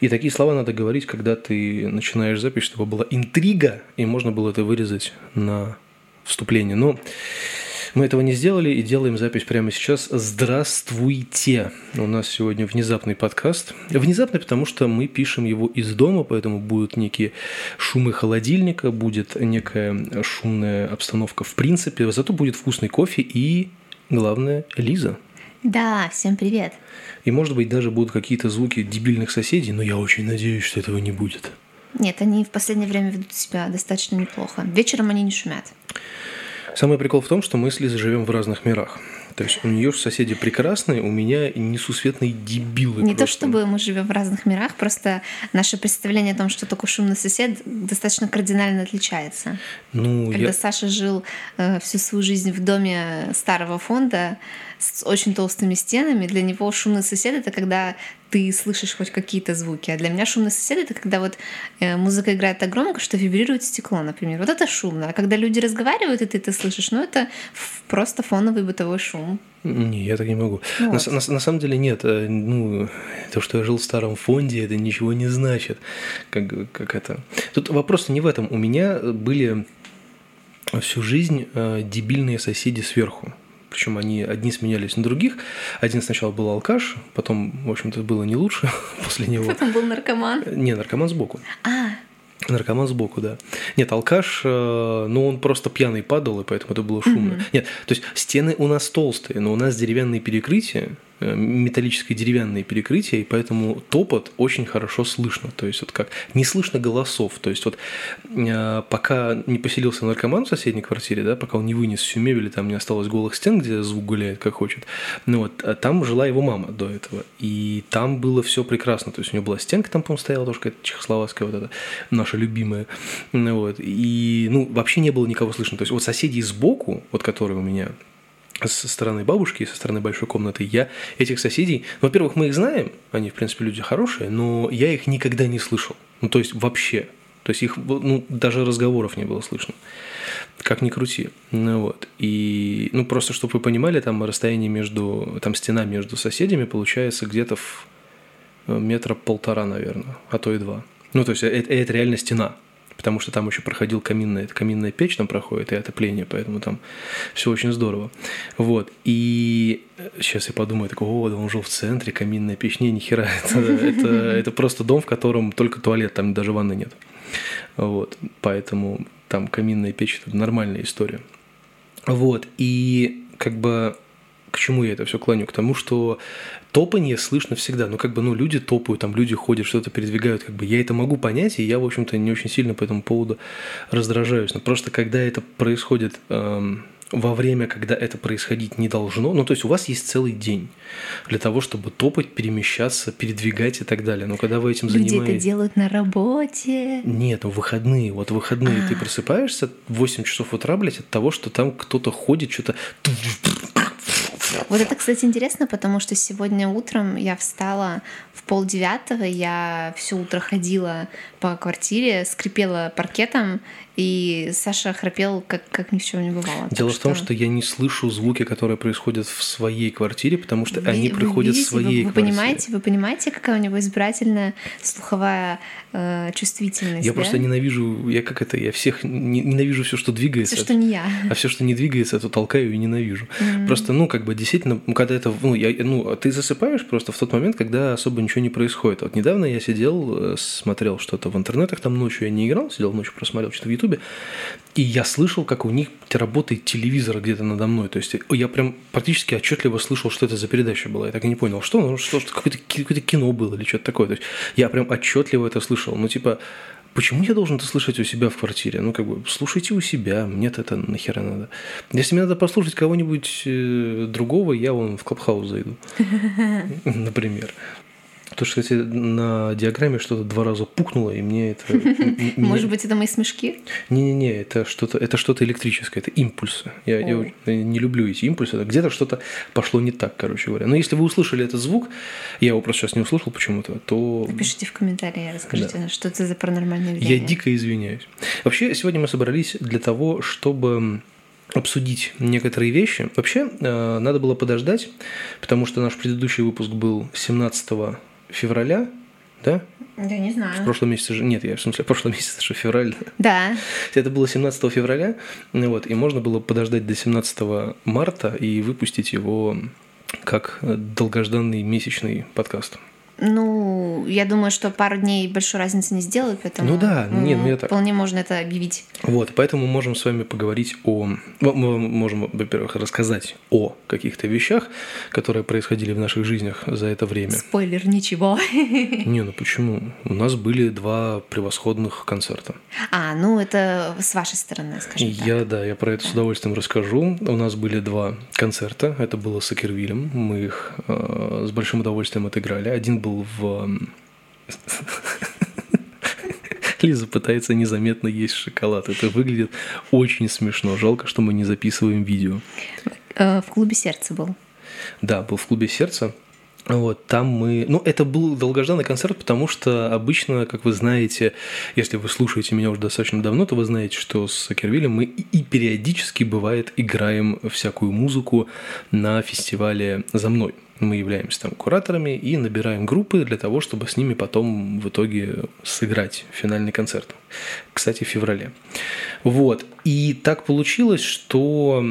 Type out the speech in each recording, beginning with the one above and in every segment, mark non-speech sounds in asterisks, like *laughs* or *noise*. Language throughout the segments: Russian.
И такие слова надо говорить, когда ты начинаешь запись, чтобы была интрига, и можно было это вырезать на вступление. Но мы этого не сделали и делаем запись прямо сейчас. Здравствуйте! У нас сегодня внезапный подкаст. Внезапный, потому что мы пишем его из дома, поэтому будут некие шумы холодильника, будет некая шумная обстановка в принципе, зато будет вкусный кофе и, главное, Лиза. Да, всем привет. И, может быть, даже будут какие-то звуки дебильных соседей, но я очень надеюсь, что этого не будет. Нет, они в последнее время ведут себя достаточно неплохо. Вечером они не шумят. Самый прикол в том, что мы с Лизой живем в разных мирах. То есть у нее соседи прекрасные, у меня несусветные дебилы. Не просто. то чтобы мы живем в разных мирах, просто наше представление о том, что такой шумный сосед, достаточно кардинально отличается. Ну, Когда я... Саша жил э, всю свою жизнь в доме старого фонда, с очень толстыми стенами. Для него шумный сосед это когда ты слышишь хоть какие-то звуки. А для меня шумный сосед это когда вот э, музыка играет так громко, что вибрирует стекло, например. Вот это шумно. А когда люди разговаривают, и ты это слышишь, ну это просто фоновый бытовой шум. Не, я так не могу. Вот. На, на, на самом деле нет. Э, ну, то, что я жил в старом фонде, это ничего не значит. Как, как это. Тут вопрос не в этом. У меня были всю жизнь э, дебильные соседи сверху причем они одни сменялись на других. Один сначала был алкаш, потом, в общем-то, было не лучше *laughs* после него. Потом был наркоман. Не, наркоман сбоку. А, Наркоман сбоку, да. Нет, алкаш, э, ну он просто пьяный падал, и поэтому это было шумно. Mm-hmm. Нет, то есть стены у нас толстые, но у нас деревянные перекрытия, Э, металлическое деревянные перекрытия, и поэтому топот очень хорошо слышно. То есть вот как не слышно голосов. То есть вот э, пока не поселился наркоман в соседней квартире, да, пока он не вынес всю мебель, и там не осталось голых стен, где звук гуляет как хочет, ну вот, а там жила его мама до этого. И там было все прекрасно. То есть у него была стенка, там, по-моему, стояла тоже какая-то чехословацкая вот эта, наша любимая. Ну, вот. И, ну, вообще не было никого слышно. То есть вот соседи сбоку, вот которые у меня со стороны бабушки со стороны большой комнаты, я этих соседей, ну, во-первых, мы их знаем, они, в принципе, люди хорошие, но я их никогда не слышал. Ну, то есть вообще. То есть их, ну, даже разговоров не было слышно. Как ни крути. Ну, вот. И, ну, просто, чтобы вы понимали, там расстояние между, там стена между соседями получается где-то в э, метра полтора, наверное, а то и два. Ну, то есть это, это реально стена потому что там еще проходил каминная, каминная печь там проходит и отопление, поэтому там все очень здорово. Вот. И сейчас я подумаю, такой, о, да он жил в центре, каминная печь. Не, ни хера, *laughs* это, это, это просто дом, в котором только туалет, там даже ванны нет. Вот. Поэтому там каминная печь – это нормальная история. Вот. И как бы к чему я это все клоню? К тому, что топанье слышно всегда. Ну, как бы, ну, люди топают, там люди ходят, что-то передвигают. Как бы я это могу понять, и я, в общем-то, не очень сильно по этому поводу раздражаюсь. Но просто когда это происходит эм, во время, когда это происходить не должно, ну, то есть у вас есть целый день для того, чтобы топать, перемещаться, передвигать и так далее. Но когда вы этим Люди занимаетесь... это делают на работе. Нет, ну, выходные. Вот выходные а. ты просыпаешься в 8 часов утра, блядь, от того, что там кто-то ходит, что-то вот это, кстати, интересно, потому что сегодня утром я встала в полдевятого, я все утро ходила по квартире, скрипела паркетом, и Саша храпел, как, как ни в чем не бывало. Дело в том, что... я не слышу звуки, которые происходят в своей квартире, потому что вы, они приходят видите, в своей вы, вы квартире. Понимаете, вы понимаете, какая у него избирательная слуховая э, чувствительность? Я да? просто ненавижу, я как это, я всех ненавижу все, что двигается. Все, что не я. А все, что не двигается, то толкаю и ненавижу. Mm-hmm. Просто, ну, как бы действительно, когда это, ну, я, ну, ты засыпаешь просто в тот момент, когда особо ничего не происходит. Вот недавно я сидел, э, смотрел что-то в интернетах, там ночью я не играл, сидел ночью, просмотрел что-то в Ютубе, и я слышал, как у них работает телевизор где-то надо мной. То есть я прям практически отчетливо слышал, что это за передача была. Я так и не понял, что, ну, что, что какое-то, какое-то кино было или что-то такое. То есть я прям отчетливо это слышал. Ну, типа, Почему я должен это слышать у себя в квартире? Ну, как бы, слушайте у себя, мне-то это нахера надо. Если мне надо послушать кого-нибудь э, другого, я вон в Клабхаус зайду. *laughs* Например. То, что, кстати, на диаграмме что-то два раза пукнуло, и мне это... *laughs* Может быть, это мои смешки? Не-не-не, это что-то это что-то электрическое, это импульсы. Я, я не люблю эти импульсы. Где-то что-то пошло не так, короче говоря. Но если вы услышали этот звук, я его просто сейчас не услышал почему-то, то... Напишите в комментарии, расскажите, да. что это за паранормальное явление. Я дико извиняюсь. Вообще, сегодня мы собрались для того, чтобы обсудить некоторые вещи. Вообще, э, надо было подождать, потому что наш предыдущий выпуск был 17 февраля, да? Да, не знаю. В прошлом месяце же... Нет, я в смысле, в прошлом месяце же февраль. Да. Это было 17 февраля, вот, и можно было подождать до 17 марта и выпустить его как долгожданный месячный подкаст. Ну, я думаю, что пару дней большой разницы не сделают, поэтому ну да, нет, ну я так. вполне можно это объявить. Вот, поэтому мы можем с вами поговорить о... Мы можем, во-первых, рассказать о каких-то вещах, которые происходили в наших жизнях за это время. Спойлер, ничего. *laughs* Не, ну почему? У нас были два превосходных концерта. А, ну это с вашей стороны, скажем так. Я, да, я про это с удовольствием расскажу. У нас были два концерта. Это было с Акервилем. Мы их э, с большим удовольствием отыграли. Один был был в... *laughs* Лиза пытается незаметно есть шоколад. Это выглядит очень смешно. Жалко, что мы не записываем видео. Э, в клубе сердца был. Да, был в клубе сердца. Вот, там мы... Ну, это был долгожданный концерт, потому что обычно, как вы знаете, если вы слушаете меня уже достаточно давно, то вы знаете, что с Кервилем мы и периодически, бывает, играем всякую музыку на фестивале «За мной». Мы являемся там кураторами и набираем группы для того, чтобы с ними потом в итоге сыграть финальный концерт. Кстати, в феврале. Вот. И так получилось, что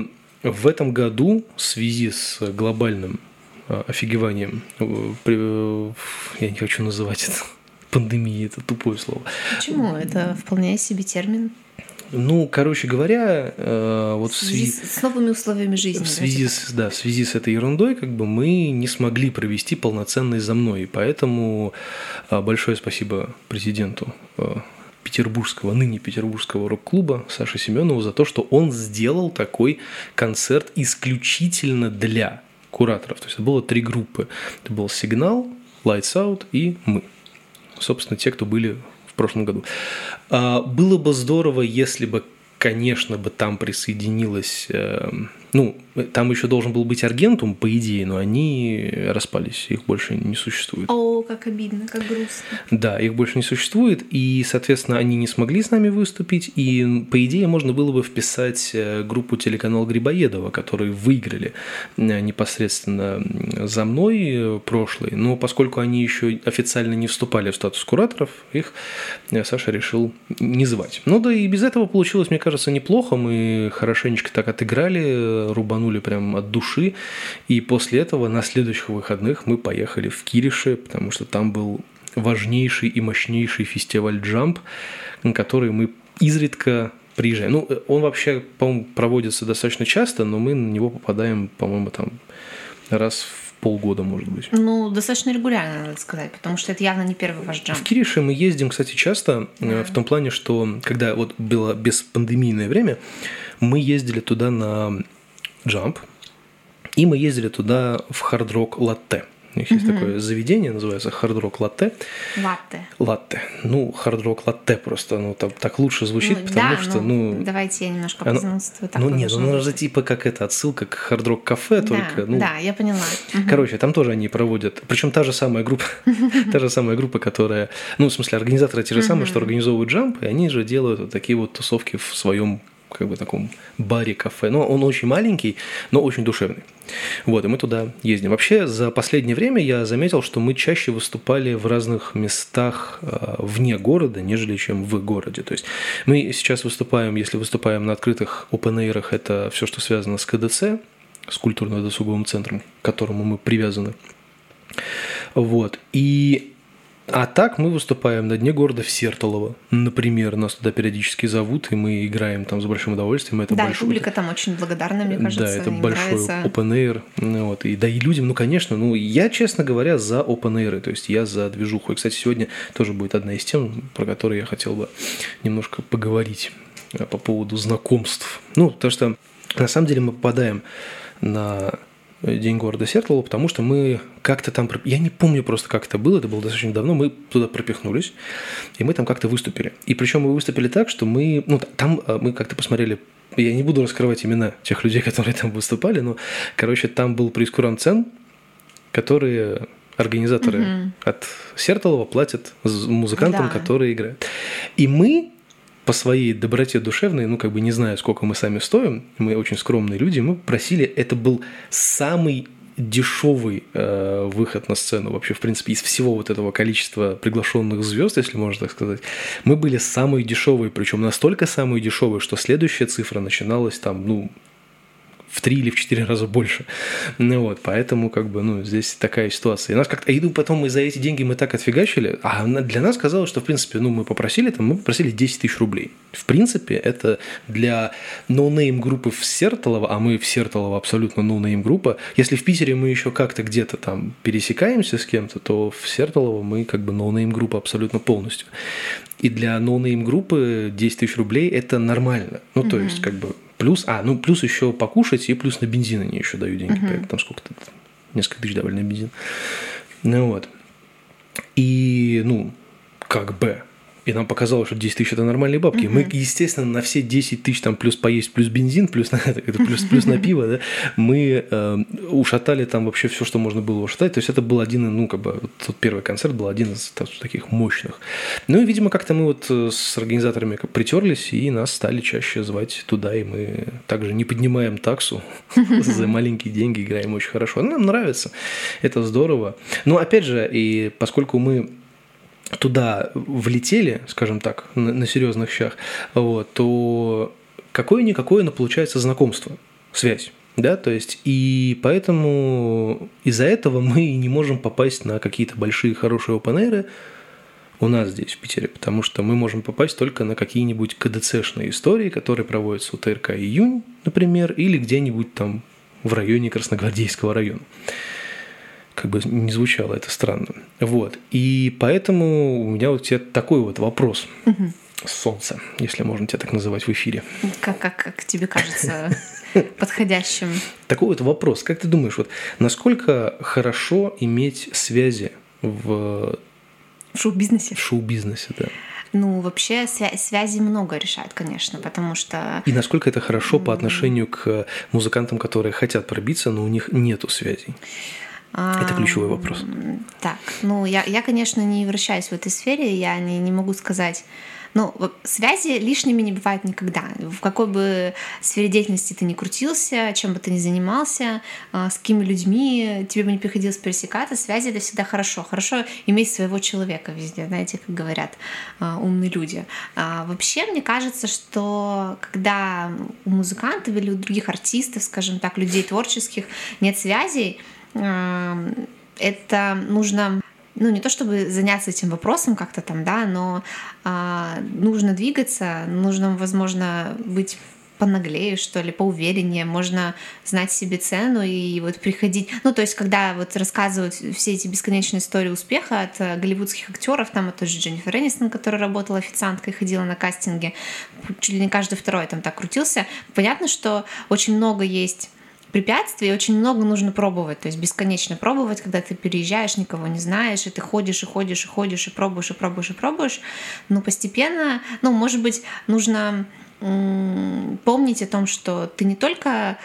в этом году в связи с глобальным а, офигеванием, э, э, я не хочу называть это *laughs* пандемией, это тупое слово. Почему? Это вполне себе термин. Ну, короче говоря, э, вот в связи, в связи с новыми условиями жизни. В связи с, да, в связи с этой ерундой, как бы мы не смогли провести полноценный за мной, и поэтому э, большое спасибо президенту э, петербургского, ныне петербургского рок-клуба Саши Семенову за то, что он сделал такой концерт исключительно для кураторов. То есть это было три группы. Это был «Сигнал», «Lights Out» и мы. Собственно, те, кто были прошлом году. А, было бы здорово, если бы, конечно, бы там присоединилась эм, ну, там еще должен был быть Аргентум, по идее, но они распались, их больше не существует. О, как обидно, как грустно. Да, их больше не существует, и, соответственно, они не смогли с нами выступить, и, по идее, можно было бы вписать э, группу телеканал Грибоедова, которые выиграли э, непосредственно за мной э, прошлый, но поскольку они еще официально не вступали в статус кураторов, их Саша решил не звать. Ну да и без этого получилось, мне кажется, неплохо, мы хорошенечко так отыграли, рубанули прям от души. И после этого на следующих выходных мы поехали в Кириши, потому что там был важнейший и мощнейший фестиваль «Джамп», на который мы изредка приезжаем. Ну, он вообще, по-моему, проводится достаточно часто, но мы на него попадаем, по-моему, там раз в полгода, может быть. Ну, достаточно регулярно, надо сказать, потому что это явно не первый ваш джамп. В Кирише мы ездим, кстати, часто, да. в том плане, что когда вот было беспандемийное время, мы ездили туда на Jump, и мы ездили туда в Hard Rock Latte. У них есть угу. такое заведение, называется Hard Rock Latte. Латте. Латте. Ну, Hard Rock Latte просто, ну, там так лучше звучит, ну, потому да, что, ну, ну... Давайте я немножко позаимствую. Ну, нет, ну, это же типа как это, отсылка к Hard Rock кафе, только, да, ну... Да, я поняла. Короче, там тоже они проводят, причем та же самая группа, *laughs* та же самая группа, которая, ну, в смысле, организаторы те же самые, что организовывают джамп, и они же делают вот такие вот тусовки в своем как бы таком баре-кафе. Но он очень маленький, но очень душевный. Вот, и мы туда ездим. Вообще, за последнее время я заметил, что мы чаще выступали в разных местах э, вне города, нежели чем в городе. То есть мы сейчас выступаем, если выступаем на открытых open это все, что связано с КДЦ, с культурно-досуговым центром, к которому мы привязаны. Вот. И а так мы выступаем на дне города в Сертолово, например, нас туда периодически зовут, и мы играем там с большим удовольствием. Это да, большой... публика там очень благодарна, мне кажется. Да, это большой нравится. open air. Вот. И, да и людям, ну, конечно, ну, я, честно говоря, за open air, то есть я за движуху. И, кстати, сегодня тоже будет одна из тем, про которые я хотел бы немножко поговорить э, по поводу знакомств. Ну, потому что на самом деле мы попадаем на День города Сертолова, потому что мы как-то там... Я не помню просто, как это было, это было достаточно давно, мы туда пропихнулись, и мы там как-то выступили. И причем мы выступили так, что мы... Ну, там а, мы как-то посмотрели я не буду раскрывать имена тех людей, *laughs* которые там выступали, но, короче, там был прескурант цен, которые организаторы угу. от Сертолова платят музыкантам, да. которые играют. И мы по своей доброте душевной, ну, как бы не знаю, сколько мы сами стоим, мы очень скромные люди, мы просили, это был самый дешевый э, выход на сцену вообще, в принципе, из всего вот этого количества приглашенных звезд, если можно так сказать. Мы были самые дешевые, причем настолько самые дешевые, что следующая цифра начиналась там, ну, в три или в четыре раза больше. Ну вот, поэтому как бы, ну, здесь такая ситуация. И нас как-то, и ну, потом мы за эти деньги мы так отфигачили, а для нас казалось, что, в принципе, ну, мы попросили, там, мы попросили 10 тысяч рублей. В принципе, это для no-name группы в Сертолово, а мы в Сертолово абсолютно no-name группа, если в Питере мы еще как-то где-то там пересекаемся с кем-то, то в Сертолово мы как бы no-name группа абсолютно полностью. И для no-name группы 10 тысяч рублей это нормально. Ну, то mm-hmm. есть, как бы Плюс, а, ну плюс еще покушать, и плюс на бензин они еще дают деньги. Uh-huh. Там сколько-то, несколько тысяч давали на бензин. Ну вот. И, ну, как бы, и нам показалось, что 10 тысяч это нормальные бабки. Угу. Мы, естественно, на все 10 тысяч там плюс поесть, плюс бензин, плюс *laughs* на плюс, плюс на пиво, да, мы э, ушатали там вообще все, что можно было ушатать. То есть это был один, ну, как бы, тот первый концерт был один из таких мощных. Ну и, видимо, как-то мы вот э, с организаторами притерлись, и нас стали чаще звать туда, и мы также не поднимаем таксу *laughs* за *laughs* маленькие деньги, играем очень хорошо. Нам нравится, это здорово. Но опять же, и поскольку мы туда влетели, скажем так, на, на серьезных щах, вот, то какое-никакое, но получается знакомство, связь. Да, то есть, и поэтому из-за этого *laughs* мы не можем попасть на какие-то большие хорошие опенеры у нас здесь, в Питере, потому что мы можем попасть только на какие-нибудь КДЦшные истории, которые проводятся у ТРК «Июнь», например, или где-нибудь там в районе Красногвардейского района как бы не звучало это странно. Вот. И поэтому у меня вот тебе такой вот вопрос. Угу. Солнце, если можно тебя так называть в эфире. Как, как, как тебе кажется *laughs* подходящим? Такой вот вопрос. Как ты думаешь, вот насколько хорошо иметь связи в... В шоу-бизнесе? В шоу-бизнесе, да. Ну, вообще свя- связи много решают, конечно, потому что... И насколько это хорошо по отношению к музыкантам, которые хотят пробиться, но у них нету связей? Это ключевой вопрос. Так, ну я, я, конечно, не вращаюсь в этой сфере, я не, не могу сказать. Ну, связи лишними не бывают никогда. В какой бы сфере деятельности ты ни крутился, чем бы ты ни занимался, а, с какими людьми тебе бы не приходилось пересекаться, связи это всегда хорошо. Хорошо иметь своего человека везде, знаете, как говорят а, умные люди. А вообще, мне кажется, что когда у музыкантов или у других артистов, скажем так, людей творческих нет связей, это нужно ну, не то чтобы заняться этим вопросом как-то там, да, но а, нужно двигаться, нужно, возможно, быть понаглее, что ли, поувереннее, можно знать себе цену и вот приходить. Ну, то есть, когда вот рассказывают все эти бесконечные истории успеха от э, голливудских актеров, там, от той же Дженнифер Энистон, которая работала официанткой, ходила на кастинге, чуть ли не каждый второй там так крутился. Понятно, что очень много есть препятствий, очень много нужно пробовать, то есть бесконечно пробовать, когда ты переезжаешь, никого не знаешь, и ты ходишь и ходишь и ходишь и пробуешь и пробуешь и пробуешь, но постепенно, ну, может быть, нужно помнить о том, что ты не только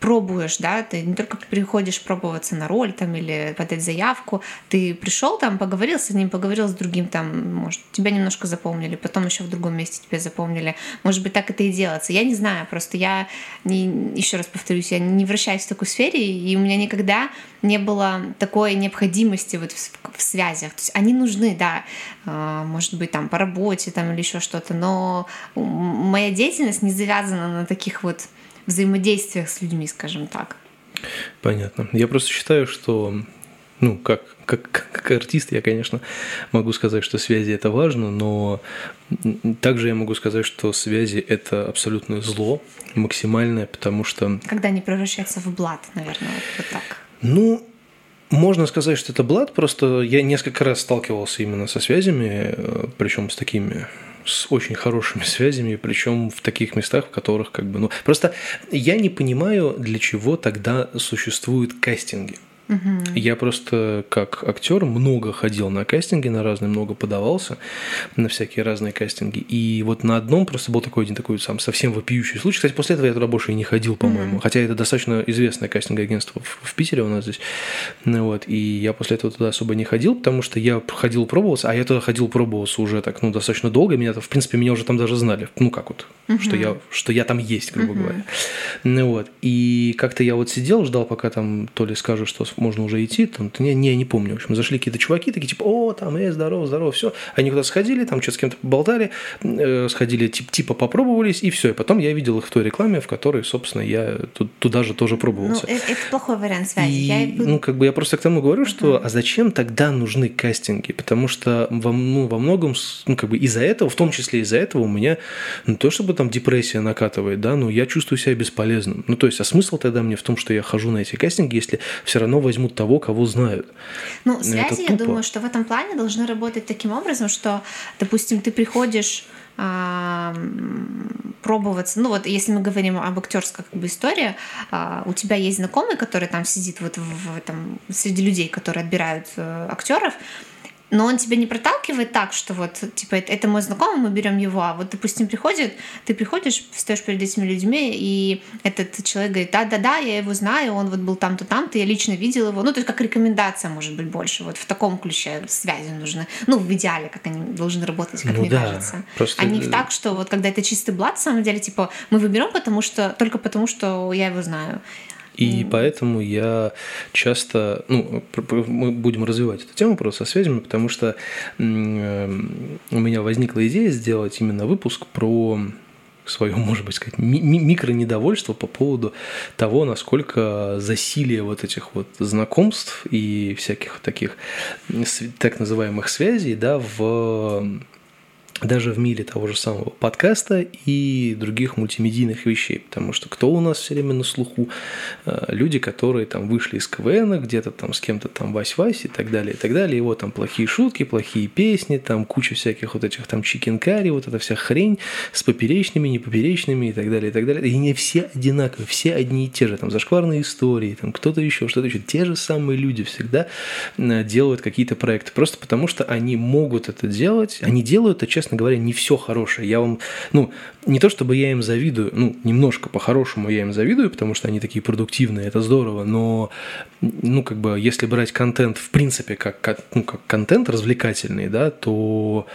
пробуешь, да, ты не только приходишь пробоваться на роль там или подать заявку, ты пришел там, поговорил с одним, поговорил с другим, там, может, тебя немножко запомнили, потом еще в другом месте тебя запомнили, может быть, так это и делается. Я не знаю, просто я, не, еще раз повторюсь, я не вращаюсь в такой сфере, и у меня никогда не было такой необходимости вот в, в связях. То есть они нужны, да, а, может быть, там по работе там или еще что-то, но моя деятельность не завязана на таких вот взаимодействиях с людьми, скажем так. Понятно. Я просто считаю, что ну, как, как, как артист, я, конечно, могу сказать, что связи это важно, но также я могу сказать, что связи это абсолютное зло, максимальное, потому что... Когда они превращаются в блат, наверное, вот, вот так. Ну, можно сказать, что это блат, просто я несколько раз сталкивался именно со связями, э, причем с такими с очень хорошими *laughs* связями, причем в таких местах, в которых как бы, ну, просто я не понимаю, для чего тогда существуют кастинги. Угу. Я просто как актер много ходил на кастинги, на разные, много подавался на всякие разные кастинги. И вот на одном просто был такой один такой сам совсем вопиющий случай. Кстати, после этого я туда больше и не ходил, по-моему. Угу. Хотя это достаточно известное кастинговое агентство в, в Питере у нас здесь. Ну, вот. И я после этого туда особо не ходил, потому что я ходил пробовался, а я туда ходил пробовался уже так, ну, достаточно долго. Меня, в принципе, меня уже там даже знали. Ну, как вот, угу. что, я, что я там есть, грубо угу. говоря. Ну, вот. И как-то я вот сидел, ждал, пока там то ли скажут, что можно уже идти, там, не, не, не помню, в общем, зашли какие-то чуваки, такие, типа, о, там, э, здорово, здорово, все. Они куда сходили, там что-то с кем-то поболтали, э, сходили, тип, типа, попробовались, и все. И потом я видел их в той рекламе, в которой, собственно, я туда же тоже пробовался. Ну, это, это плохой вариант связи. И, я... Ну, как бы я просто к тому говорю, что, uh-huh. а зачем тогда нужны кастинги? Потому что во, ну, во многом, ну, как бы из-за этого, в том числе из-за этого у меня, ну, то чтобы там депрессия накатывает, да, но я чувствую себя бесполезным. Ну, то есть, а смысл тогда мне в том, что я хожу на эти кастинги, если все равно возьмут того, кого знают. Ну, связи, я думаю, что в этом плане должны работать таким образом, что, допустим, ты приходишь а, пробоваться. Ну вот, если мы говорим об актерской как бы истории, а, у тебя есть знакомый, который там сидит вот в, в этом среди людей, которые отбирают э, актеров, но он тебя не проталкивает так, что вот, типа, это, мой знакомый, мы берем его. А вот, допустим, приходит, ты приходишь, встаешь перед этими людьми, и этот человек говорит, да-да-да, я его знаю, он вот был там-то, там-то, я лично видел его. Ну, то есть как рекомендация, может быть, больше. Вот в таком ключе связи нужны. Ну, в идеале, как они должны работать, как ну, мне да, кажется. Просто... А не так, что вот когда это чистый блат, на самом деле, типа, мы выберем потому что, только потому, что я его знаю. И mm. поэтому я часто, ну, мы будем развивать эту тему просто со связями, потому что у меня возникла идея сделать именно выпуск про свое, может быть, сказать, ми- микро-недовольство по поводу того, насколько засилие вот этих вот знакомств и всяких таких так называемых связей, да, в даже в мире того же самого подкаста и других мультимедийных вещей, потому что кто у нас все время на слуху? Э, люди, которые там вышли из КВН, где-то там с кем-то там Вась-Вась и так далее, и так далее, вот там плохие шутки, плохие песни, там куча всяких вот этих там чикенкари, вот эта вся хрень с поперечными, непоперечными и так далее, и так далее. И не все одинаковые, все одни и те же, там зашкварные истории, там кто-то еще, что-то еще. Те же самые люди всегда э, делают какие-то проекты, просто потому что они могут это делать, они делают это, честно честно говоря, не все хорошее. Я вам, ну, не то чтобы я им завидую, ну, немножко по-хорошему я им завидую, потому что они такие продуктивные, это здорово, но, ну, как бы, если брать контент, в принципе, как, как, ну, как контент развлекательный, да, то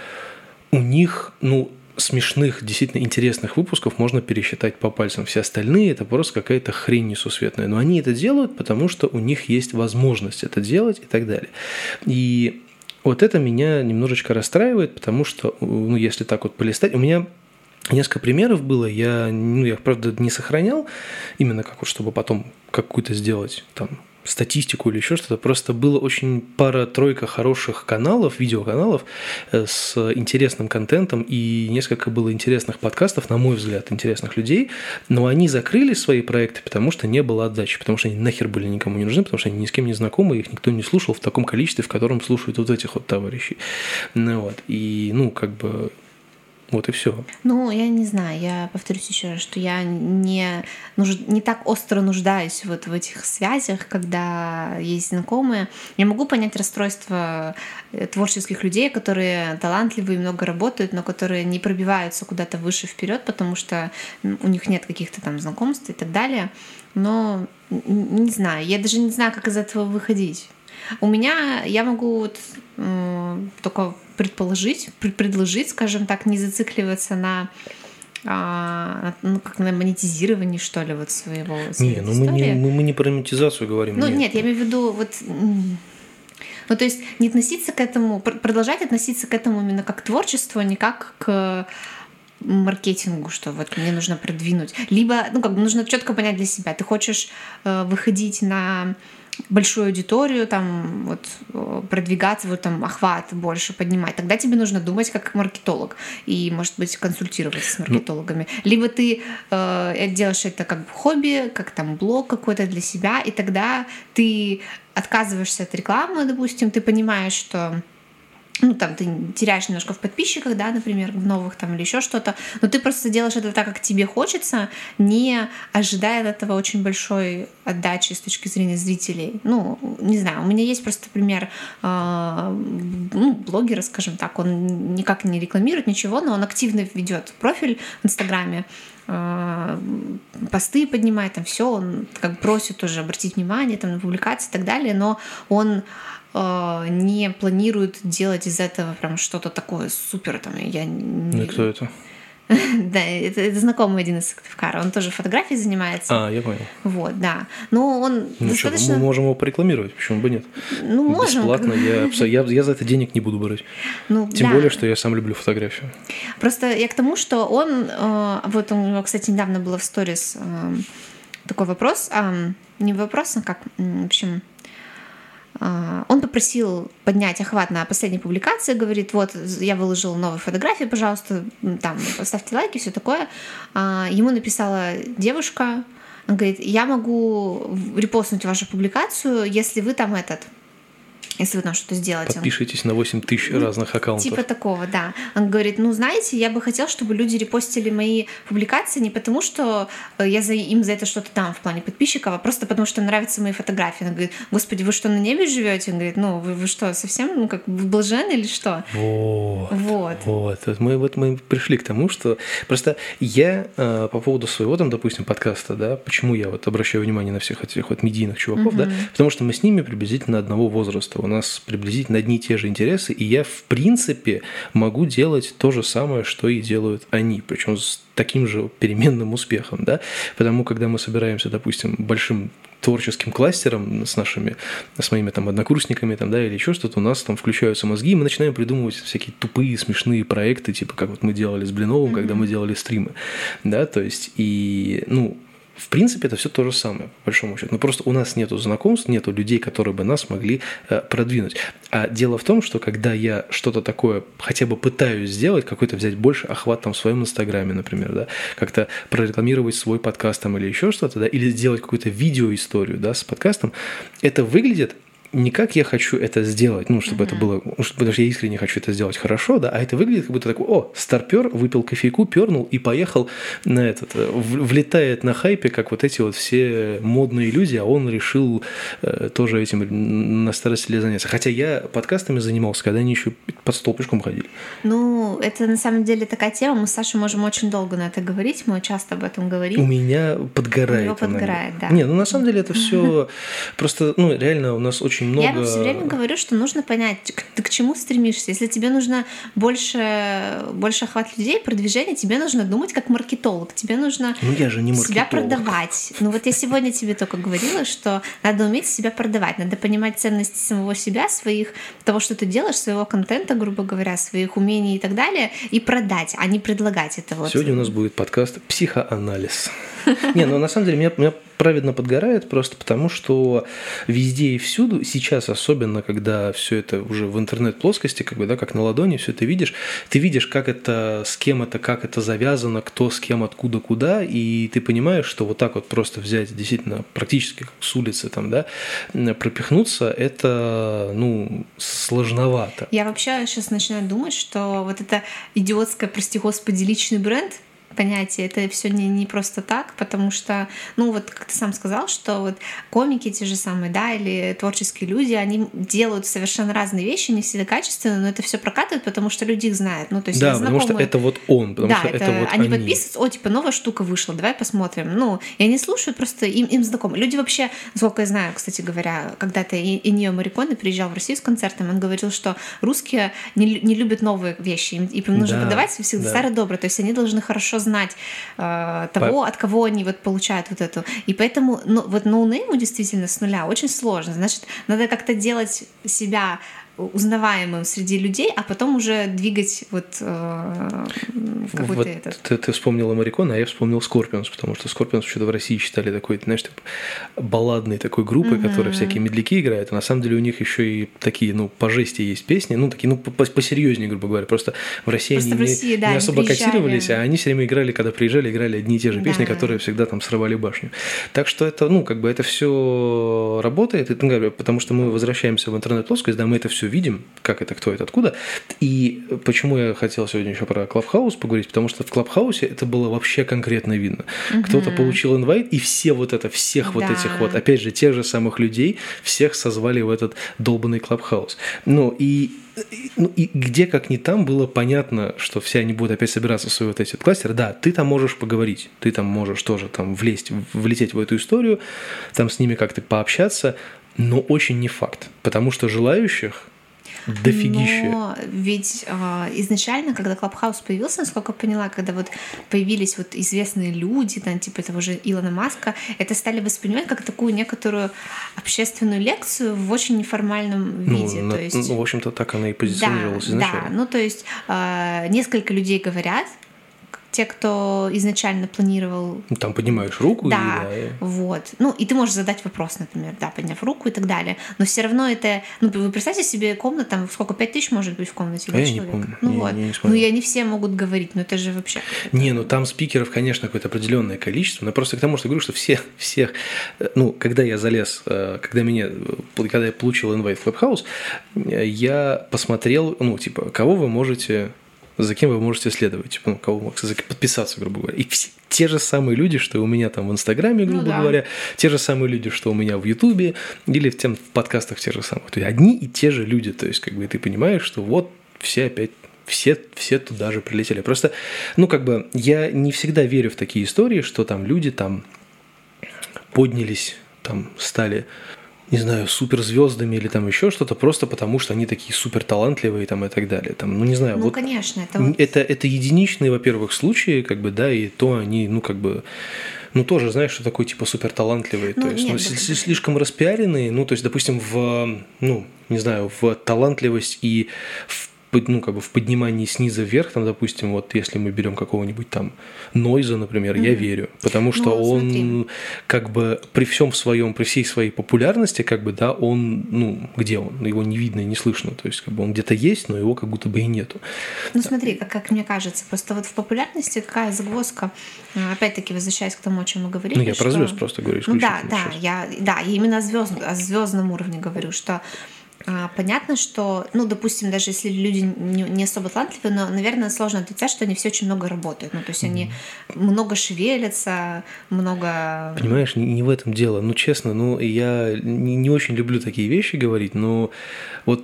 у них, ну, смешных, действительно интересных выпусков можно пересчитать по пальцам. Все остальные это просто какая-то хрень несусветная. Но они это делают, потому что у них есть возможность это делать и так далее. И вот это меня немножечко расстраивает, потому что, ну, если так вот полистать, у меня Несколько примеров было, я, ну, я, правда, не сохранял, именно как вот, чтобы потом какую-то сделать там статистику или еще что-то. Просто было очень пара-тройка хороших каналов, видеоканалов э, с интересным контентом и несколько было интересных подкастов, на мой взгляд, интересных людей, но они закрыли свои проекты, потому что не было отдачи, потому что они нахер были никому не нужны, потому что они ни с кем не знакомы, их никто не слушал в таком количестве, в котором слушают вот этих вот товарищей. Ну вот, и, ну, как бы вот и все. Ну, я не знаю, я повторюсь еще раз, что я не, нуж... не так остро нуждаюсь вот в этих связях, когда есть знакомые. Я могу понять расстройство э, творческих людей, которые талантливые, много работают, но которые не пробиваются куда-то выше вперед, потому что у них нет каких-то там знакомств и так далее. Но не знаю, я даже не знаю, как из этого выходить. У меня я могу вот, э, только предположить, предложить, скажем так, не зацикливаться на а, ну, как на монетизировании, что ли, вот своего Не, ну мы не, мы, мы не про монетизацию говорим. Ну, нет, нет я имею в виду вот ну, то есть не относиться к этому, продолжать относиться к этому именно как к творчеству, а не как к маркетингу, что вот мне нужно продвинуть. Либо, ну, как бы нужно четко понять для себя. Ты хочешь э, выходить на большую аудиторию, там, вот, э, продвигаться, вот, там, охват больше поднимать, тогда тебе нужно думать как маркетолог и, может быть, консультироваться с ну, маркетологами. Ну, Либо ты э, делаешь это как хобби, как там блог какой-то для себя, и тогда ты отказываешься от рекламы, допустим, ты понимаешь, что ну, там, ты теряешь немножко в подписчиках, да, например, в новых там или еще что-то, но ты просто делаешь это так, как тебе хочется, не ожидая от этого очень большой отдачи с точки зрения зрителей. Ну, не знаю, у меня есть просто пример э, ну, блогера, скажем так, он никак не рекламирует ничего, но он активно ведет профиль в Инстаграме, э, посты поднимает, там все, он как просит тоже обратить внимание там, на публикации и так далее, но он э, не планирует делать из этого прям что-то такое супер. Там, я не... Ну и кто это? *laughs* да, это, это знакомый один из Сыктывкара. Он тоже фотографией занимается. А, я понял. Вот, да. Но он ну, достаточно... Что, мы можем его порекламировать, почему бы нет? Ну, можем. Бесплатно. Я, я, я за это денег не буду брать. Ну, Тем да. более, что я сам люблю фотографию. Просто я к тому, что он... Э, вот у него, кстати, недавно было в сторис э, такой вопрос. Не вопрос, а как... В общем он попросил поднять охват на последней публикации, говорит, вот, я выложил новые фотографии, пожалуйста, там, поставьте лайки, все такое. А, ему написала девушка, он говорит, я могу репостнуть вашу публикацию, если вы там этот, если вы там что-то сделаете. Подпишитесь на 8 тысяч ну, разных аккаунтов. Типа такого, да. Он говорит, ну, знаете, я бы хотел, чтобы люди репостили мои публикации не потому, что э, я за, им за это что-то дам в плане подписчиков, а просто потому, что нравятся мои фотографии. Он говорит, господи, вы что, на небе живете? Он говорит, ну, вы, вы что, совсем, ну, как, блажены или что? Вот. Вот. Вот. Мы, вот мы пришли к тому, что просто я э, по поводу своего, там, допустим, подкаста, да, почему я вот обращаю внимание на всех этих вот медийных чуваков, mm-hmm. да, потому что мы с ними приблизительно одного возраста у нас приблизительно одни и те же интересы, и я, в принципе, могу делать то же самое, что и делают они, причем с таким же переменным успехом, да, потому когда мы собираемся, допустим, большим творческим кластером с нашими, с моими там однокурсниками там, да, или еще что-то, у нас там включаются мозги, и мы начинаем придумывать всякие тупые, смешные проекты, типа как вот мы делали с Блиновым, mm-hmm. когда мы делали стримы, да, то есть, и, ну, в принципе, это все то же самое, по большому счету. Но просто у нас нет знакомств, нет людей, которые бы нас могли э, продвинуть. А дело в том, что когда я что-то такое хотя бы пытаюсь сделать, какой-то взять больше охват там в своем инстаграме, например, да, как-то прорекламировать свой подкаст там или еще что-то, да, или сделать какую-то видеоисторию, да, с подкастом, это выглядит не как я хочу это сделать, ну, чтобы mm-hmm. это было, ну, потому что я искренне хочу это сделать хорошо, да, а это выглядит как будто такой, о, старпер, выпил кофейку, пернул и поехал на этот, э, влетает на хайпе, как вот эти вот все модные люди, а он решил э, тоже этим на старости лет заняться. Хотя я подкастами занимался, когда они еще под стол пешком ходили. Ну, это на самом деле такая тема, мы с Сашей можем очень долго на это говорить, мы часто об этом говорим. У меня подгорает. У него подгорает, да. Не, ну на самом деле это все просто, ну, реально у нас очень очень много... Я все время говорю, что нужно понять, ты к чему стремишься. Если тебе нужно больше, больше охват людей, продвижение, тебе нужно думать как маркетолог. Тебе нужно ну, я же не себя продавать. Ну вот я сегодня тебе только говорила, что надо уметь себя продавать, надо понимать ценности самого себя, своих, того, что ты делаешь, своего контента, грубо говоря, своих умений и так далее, и продать, а не предлагать это вот. Сегодня у нас будет подкаст «Психоанализ». *laughs* Не, ну на самом деле меня, меня праведно подгорает просто потому, что везде и всюду, сейчас особенно, когда все это уже в интернет-плоскости, как бы, да, как на ладони, все это видишь, ты видишь, как это, с кем это, как это завязано, кто с кем, откуда, куда, и ты понимаешь, что вот так вот просто взять действительно практически как с улицы там, да, пропихнуться, это, ну, сложновато. Я вообще сейчас начинаю думать, что вот это идиотское, прости господи, личный бренд, понятие. Это все не, не просто так, потому что, ну вот, как ты сам сказал, что вот комики те же самые, да, или творческие люди, они делают совершенно разные вещи, не всегда качественные, но это все прокатывает, потому что люди их знают. Ну, то есть да, потому что это вот он, потому да, что это, это вот они, они подписываются, о, типа, новая штука вышла, давай посмотрим. Ну, и они слушают, просто им, им знакомы. Люди вообще, сколько я знаю, кстати говоря, когда-то Эннио Морриконе приезжал в Россию с концертом, он говорил, что русские не, не любят новые вещи, им, им нужно да, подавать всегда да. старое доброе, то есть они должны хорошо знать э, того, По... от кого они вот получают вот эту. И поэтому ну, вот no-name у действительно с нуля очень сложно. Значит, надо как-то делать себя узнаваемым среди людей, а потом уже двигать вот э, в какой-то вот этот. Ты, ты вспомнила Морриконе, а я вспомнил Скорпионс, потому что Скорпионс что-то в России считали такой, знаешь, типа, балладной такой группой, mm-hmm. которая всякие медляки играют, а на самом деле у них еще и такие, ну, по жести есть песни, ну, такие, ну, посерьезнее, грубо говоря, просто в России просто они в России, не, да, не особо приезжали. котировались, а они все время играли, когда приезжали, играли одни и те же песни, да. которые всегда там срывали башню. Так что это, ну, как бы это все работает, и, ну, потому что мы возвращаемся в интернет-плоскость, да, мы это все все видим, как это, кто это, откуда. И почему я хотел сегодня еще про Клабхаус поговорить, потому что в Клабхаусе это было вообще конкретно видно. Угу. Кто-то получил инвайт, и все вот это, всех да. вот этих вот, опять же, тех же самых людей, всех созвали в этот долбанный Клабхаус. Ну, и ну и где, как ни там, было понятно, что все они будут опять собираться в свой вот эти кластеры. Да, ты там можешь поговорить, ты там можешь тоже там влезть, влететь в эту историю, там с ними как-то пообщаться, но очень не факт, потому что желающих дофигища. Но ведь э, изначально, когда Клабхаус появился, насколько я поняла, когда вот появились вот известные люди, там, типа того же Илона Маска, это стали воспринимать как такую некоторую общественную лекцию в очень неформальном ну, виде. На, то есть... ну, в общем-то, так она и позиционировалась да, изначально. Да, ну то есть э, несколько людей говорят, те, кто изначально планировал... Ну, там поднимаешь руку. Да, и, да, вот. Ну, и ты можешь задать вопрос, например, да, подняв руку и так далее. Но все равно это... Ну, вы представьте себе комнату, там сколько, пять тысяч может быть в комнате а я человек? не помню. Ну, я, вот. Я не ну, и они все могут говорить, но это же вообще... Не, ну там спикеров, конечно, какое-то определенное количество, но просто к тому, что говорю, что все, всех... Э, ну, когда я залез, э, когда меня... Когда я получил инвайт в Clubhouse, э, я посмотрел, ну, типа, кого вы можете за кем вы можете следовать, типа, ну, кого можете подписаться, грубо говоря. И все, те же самые люди, что у меня там в Инстаграме, грубо ну, да. говоря, те же самые люди, что у меня в Ютубе или в тем в подкастах тех же самых. То есть одни и те же люди, то есть как бы ты понимаешь, что вот все опять все, все туда же прилетели. Просто, ну, как бы, я не всегда верю в такие истории, что там люди там поднялись, там стали не знаю, суперзвездами или там еще что-то, просто потому что они такие супер талантливые там и так далее. Там, ну не знаю. Ну, вот конечно, это, вот... это это единичные, во-первых, случаи, как бы, да, и то они, ну как бы, ну тоже знаешь, что такое типа супер талантливые, ну, то есть, нет, ну, да, слишком распиаренные, ну то есть, допустим, в, ну не знаю, в талантливость и в ну, как бы в поднимании снизу вверх, там, допустим, вот если мы берем какого-нибудь там Нойза, например, mm-hmm. я верю, потому что ну, он смотри. как бы при всем своем, при всей своей популярности, как бы, да, он, ну, где он? Его не видно и не слышно, то есть как бы он где-то есть, но его как будто бы и нету. Ну смотри, как, как мне кажется, просто вот в популярности какая загвоздка, опять-таки возвращаясь к тому, о чем мы говорили. Ну я что... про звезд просто говорю. Ну да, да, я, да, я именно о, звезд, о звездном уровне говорю, что понятно, что, ну, допустим, даже если люди не, особо талантливые, но, наверное, сложно отрицать, что они все очень много работают. Ну, то есть mm-hmm. они много шевелятся, много... Понимаешь, не, не в этом дело. Ну, честно, ну, я не, не очень люблю такие вещи говорить, но вот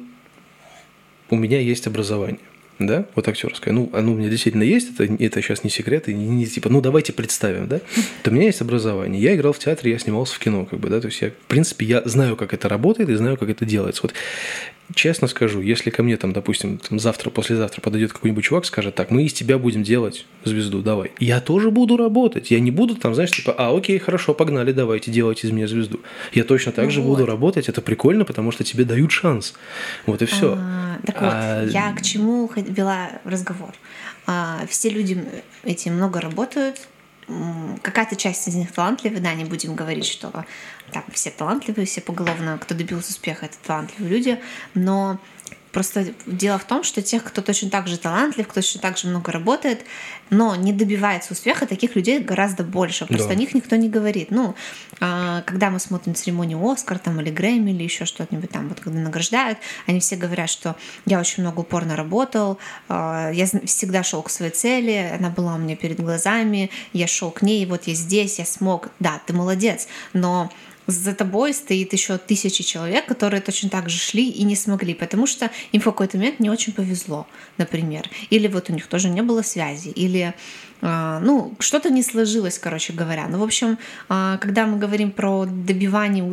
у меня есть образование да, вот актерская, ну, оно у меня действительно есть, это, это сейчас не секрет, и не, не типа, ну, давайте представим, да, *laughs* то у меня есть образование, я играл в театре, я снимался в кино, как бы, да, то есть я, в принципе, я знаю, как это работает и знаю, как это делается. Вот честно скажу, если ко мне там, допустим, там, завтра, послезавтра подойдет какой-нибудь чувак, скажет, так, мы из тебя будем делать звезду, давай. Я тоже буду работать. Я не буду там, знаешь, типа, а, окей, хорошо, погнали, давайте делать из меня звезду. Я точно так ну же вот. буду работать. Это прикольно, потому что тебе дают шанс. Вот и все. А, так а... вот, я к чему вела разговор. А, все люди эти много работают, какая-то часть из них талантливая, да, не будем говорить, что там все талантливые, все поголовно, кто добился успеха, это талантливые люди, но Просто дело в том, что тех, кто точно так же талантлив, кто точно так же много работает, но не добивается успеха, таких людей гораздо больше. Просто да. о них никто не говорит. Ну, а, когда мы смотрим церемонию Оскар там, или Грэмми или еще что-нибудь там, вот когда награждают, они все говорят, что я очень много упорно работал, а, я всегда шел к своей цели, она была у меня перед глазами, я шел к ней, вот я здесь, я смог. Да, ты молодец, но за тобой стоит еще тысячи человек, которые точно так же шли и не смогли, потому что им в какой-то момент не очень повезло, например. Или вот у них тоже не было связи, или а, ну, что-то не сложилось, короче говоря. Ну, в общем, а, когда мы говорим про добивание...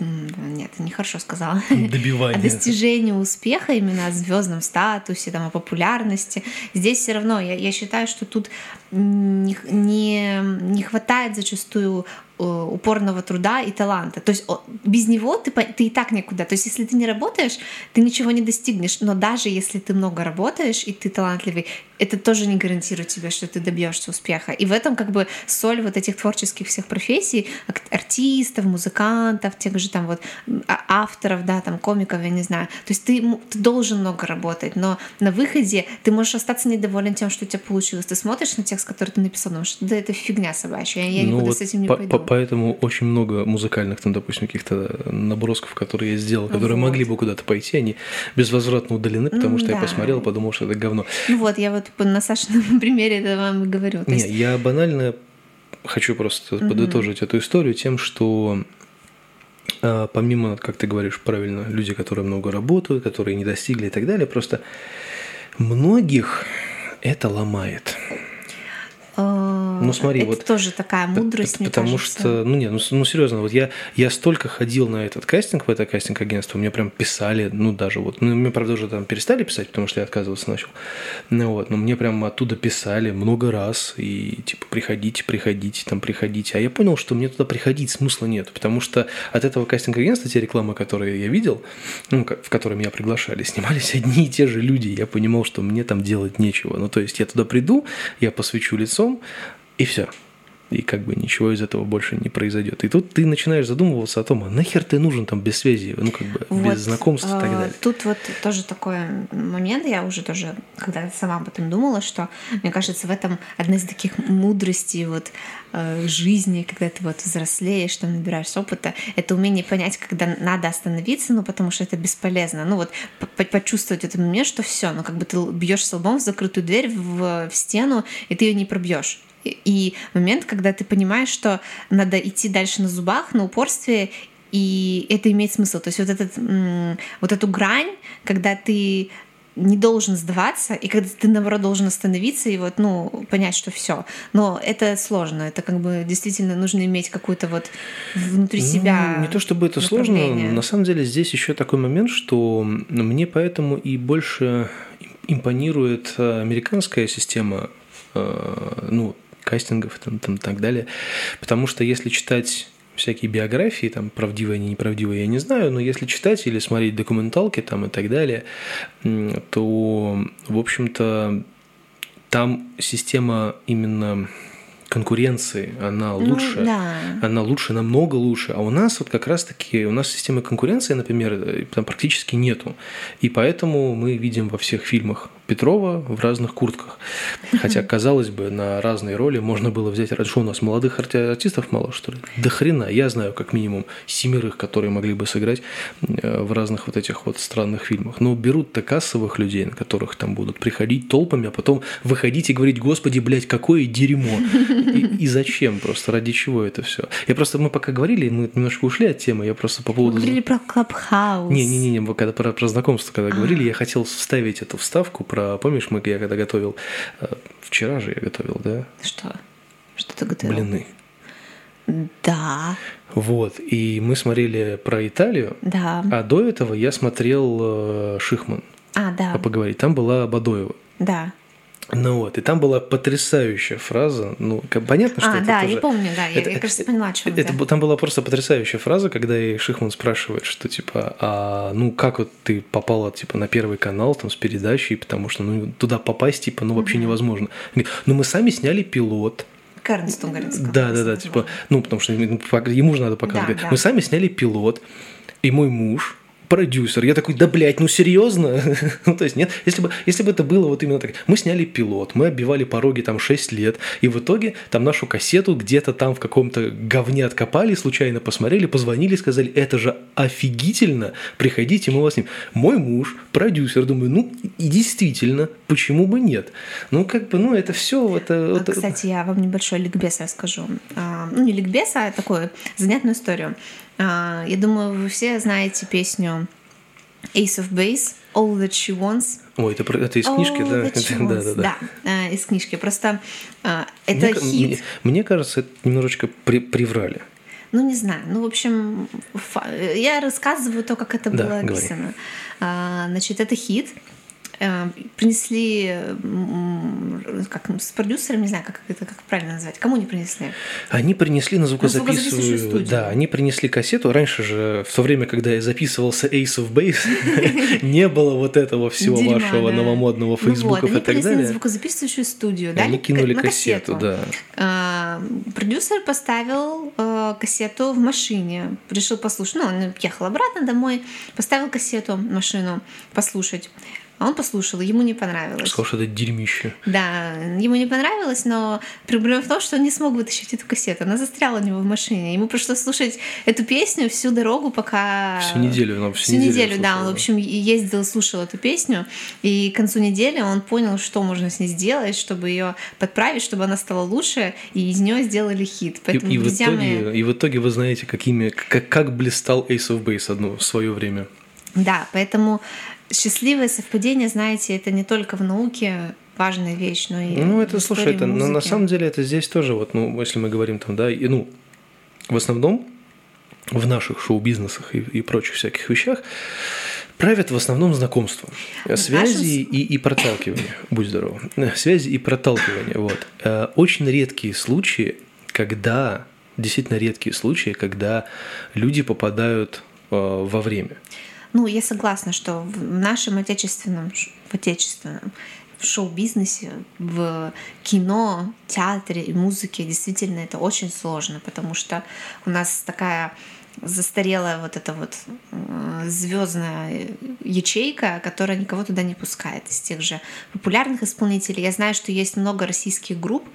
Нет, нехорошо сказала. Добивание. *laughs* О достижении успеха именно о звездном статусе, там, о популярности. Здесь все равно я, я считаю, что тут не, не, не хватает зачастую упорного труда и таланта. То есть без него ты, ты и так никуда. То есть если ты не работаешь, ты ничего не достигнешь. Но даже если ты много работаешь и ты талантливый, это тоже не гарантирует тебе, что ты добьешься успеха. И в этом как бы соль вот этих творческих всех профессий, артистов, музыкантов, тех же там вот а, авторов, да, там комиков, я не знаю. То есть ты, ты должен много работать, но на выходе ты можешь остаться недоволен тем, что у тебя получилось. Ты смотришь на текст, который ты написал, думаешь, да это фигня собачья, я, ну никуда вот с этим не по пойду. Поэтому очень много музыкальных, там, допустим, каких-то набросков, которые я сделал, которые вот. могли бы куда-то пойти, они безвозвратно удалены, потому что да. я посмотрел подумал, что это говно. Ну вот, я вот на Сашином *laughs* примере это вам и говорю. То есть... Не, я банально хочу просто угу. подытожить эту историю тем, что а, помимо, как ты говоришь правильно, люди, которые много работают, которые не достигли и так далее, просто многих это ломает. Ну смотри, это вот тоже такая мудрость, мне Потому кажется. что, ну не, ну, ну серьезно, вот я я столько ходил на этот кастинг в это кастинг агентство, мне прям писали, ну даже вот, ну мне правда уже там перестали писать, потому что я отказываться начал, ну вот, но мне прям оттуда писали много раз и типа приходите, приходите, там приходите, а я понял, что мне туда приходить смысла нет, потому что от этого кастинг агентства те рекламы, которые я видел, ну в которые меня приглашали, снимались *laughs* одни и те же люди, я понимал, что мне там делать нечего, ну то есть я туда приду, я посвечу лицо лицом, и все. И как бы ничего из этого больше не произойдет. И тут ты начинаешь задумываться о том, а нахер ты нужен там без связи, ну как бы вот, без знакомств и так а, далее. Тут вот тоже такой момент, я уже тоже, когда сама об этом думала, что, мне кажется, в этом одна из таких мудростей вот э, жизни, когда ты вот взрослеешь, там набираешь опыта, это умение понять, когда надо остановиться, ну потому что это бесполезно. Ну вот почувствовать этот момент, что все, ну как бы ты бьешь лбом в закрытую дверь в, в стену, и ты ее не пробьешь и момент, когда ты понимаешь, что надо идти дальше на зубах, на упорстве, и это имеет смысл. То есть вот, этот, вот эту грань, когда ты не должен сдаваться, и когда ты, наоборот, должен остановиться и вот, ну, понять, что все. Но это сложно, это как бы действительно нужно иметь какую-то вот внутри ну, себя. Не то чтобы это сложно, на самом деле здесь еще такой момент, что мне поэтому и больше импонирует американская система э, ну, кастингов и там, там, так далее. Потому что если читать всякие биографии, там, правдивые они, неправдивые, я не знаю, но если читать или смотреть документалки там и так далее, то, в общем-то, там система именно конкуренции, она ну лучше, ну, да. она лучше, намного лучше. А у нас вот как раз-таки, у нас системы конкуренции, например, э, там практически нету. И поэтому мы видим во всех фильмах Петрова в разных куртках. Хотя, казалось бы, на разные роли можно было взять... Что у нас, молодых артистов мало, что ли? Да хрена. Я знаю как минимум семерых, которые могли бы сыграть э, в разных вот этих вот странных фильмах. Но берут-то кассовых людей, на которых там будут приходить толпами, а потом выходить и говорить, господи, блядь, какое дерьмо. И, и зачем просто? Ради чего это все? Я просто, мы пока говорили, мы немножко ушли от темы, я просто по поводу... Мы говорили про Клабхаус. Не-не-не, когда про, про знакомство, когда а. говорили, я хотел вставить эту вставку про про... Помнишь, мы, я когда готовил... Э, вчера же я готовил, да? Что? Что ты готовил? Блины. Да. Вот, и мы смотрели про Италию. Да. А до этого я смотрел э, Шихман. А, да. Поговорить. Там была Бадоева. Да. Ну вот, и там была потрясающая фраза, ну, понятно, что а, это да, тоже... я помню, да, это, я, я, кажется, поняла, о чем это. Там была просто потрясающая фраза, когда и Шихман спрашивает, что, типа, а, ну, как вот ты попала, типа, на Первый канал, там, с передачей, потому что, ну, туда попасть, типа, ну, вообще угу. невозможно. Говорит, ну, мы сами сняли пилот, Карнстон говорит. Да, да, да, типа, ну, потому что ему же надо показывать. Да, да. Мы сами сняли пилот, и мой муж продюсер. Я такой, да, блядь, ну серьезно? *laughs* ну, то есть, нет, если бы, если бы это было вот именно так. Мы сняли пилот, мы оббивали пороги там 6 лет, и в итоге там нашу кассету где-то там в каком-то говне откопали, случайно посмотрели, позвонили, сказали, это же офигительно, приходите, мы вас с ним. Мой муж, продюсер, думаю, ну, и действительно, почему бы нет? Ну, как бы, ну, это все. Это, а, Кстати, я вам небольшой ликбез расскажу. А, ну, не ликбез, а такую занятную историю. А, я думаю, вы все знаете песню Ace of Base, All That She Wants. Ой, это, это из книжки, All да? Это, *laughs* да, да, да. Да, из книжки. Просто а, это мне, хит. Мне, мне кажется, это немножечко при, приврали. Ну, не знаю. Ну, в общем, я рассказываю то, как это да, было описано. А, значит, это хит. Э, принесли как, с продюсером, не знаю, как это как правильно назвать. Кому они принесли? Они принесли на звукозаписывающую... студию. Да, они принесли кассету. Раньше же, в то время, когда я записывался Ace of Base, *laughs* не было вот этого всего вашего новомодного фейсбуков и так далее. на звукозаписывающую студию, да? Они кинули кассету, да. А, продюсер поставил э, кассету в машине, решил послушать. Ну, он ехал обратно домой, поставил кассету в машину послушать. А он послушал, ему не понравилось. Сказал, что это дерьмище. Да, ему не понравилось, но проблема в том, что он не смог вытащить эту кассету. Она застряла у него в машине. Ему пришлось слушать эту песню всю дорогу, пока... Всю неделю. Ну, всю, всю неделю, неделю да. Он, в общем, ездил, слушал эту песню. И к концу недели он понял, что можно с ней сделать, чтобы ее подправить, чтобы она стала лучше, и из нее сделали хит. Поэтому, и, и, в итоге, мои... и в итоге вы знаете, какими, как, как блистал Ace of Base одно в свое время. Да, поэтому счастливое совпадение, знаете, это не только в науке важная вещь, но и Ну, это, слушай, это, но на самом деле это здесь тоже, вот, ну, если мы говорим там, да, и, ну, в основном в наших шоу-бизнесах и, и прочих всяких вещах правят в основном знакомства, связи и, и проталкивания. *coughs* Будь здоров. Связи и проталкивания. Вот. Э, очень редкие случаи, когда, действительно редкие случаи, когда люди попадают э, во время. Ну, я согласна, что в нашем отечественном, в отечественном шоу-бизнесе, в кино, театре и музыке действительно это очень сложно, потому что у нас такая застарелая вот эта вот э, звездная ячейка, которая никого туда не пускает из тех же популярных исполнителей. Я знаю, что есть много российских групп,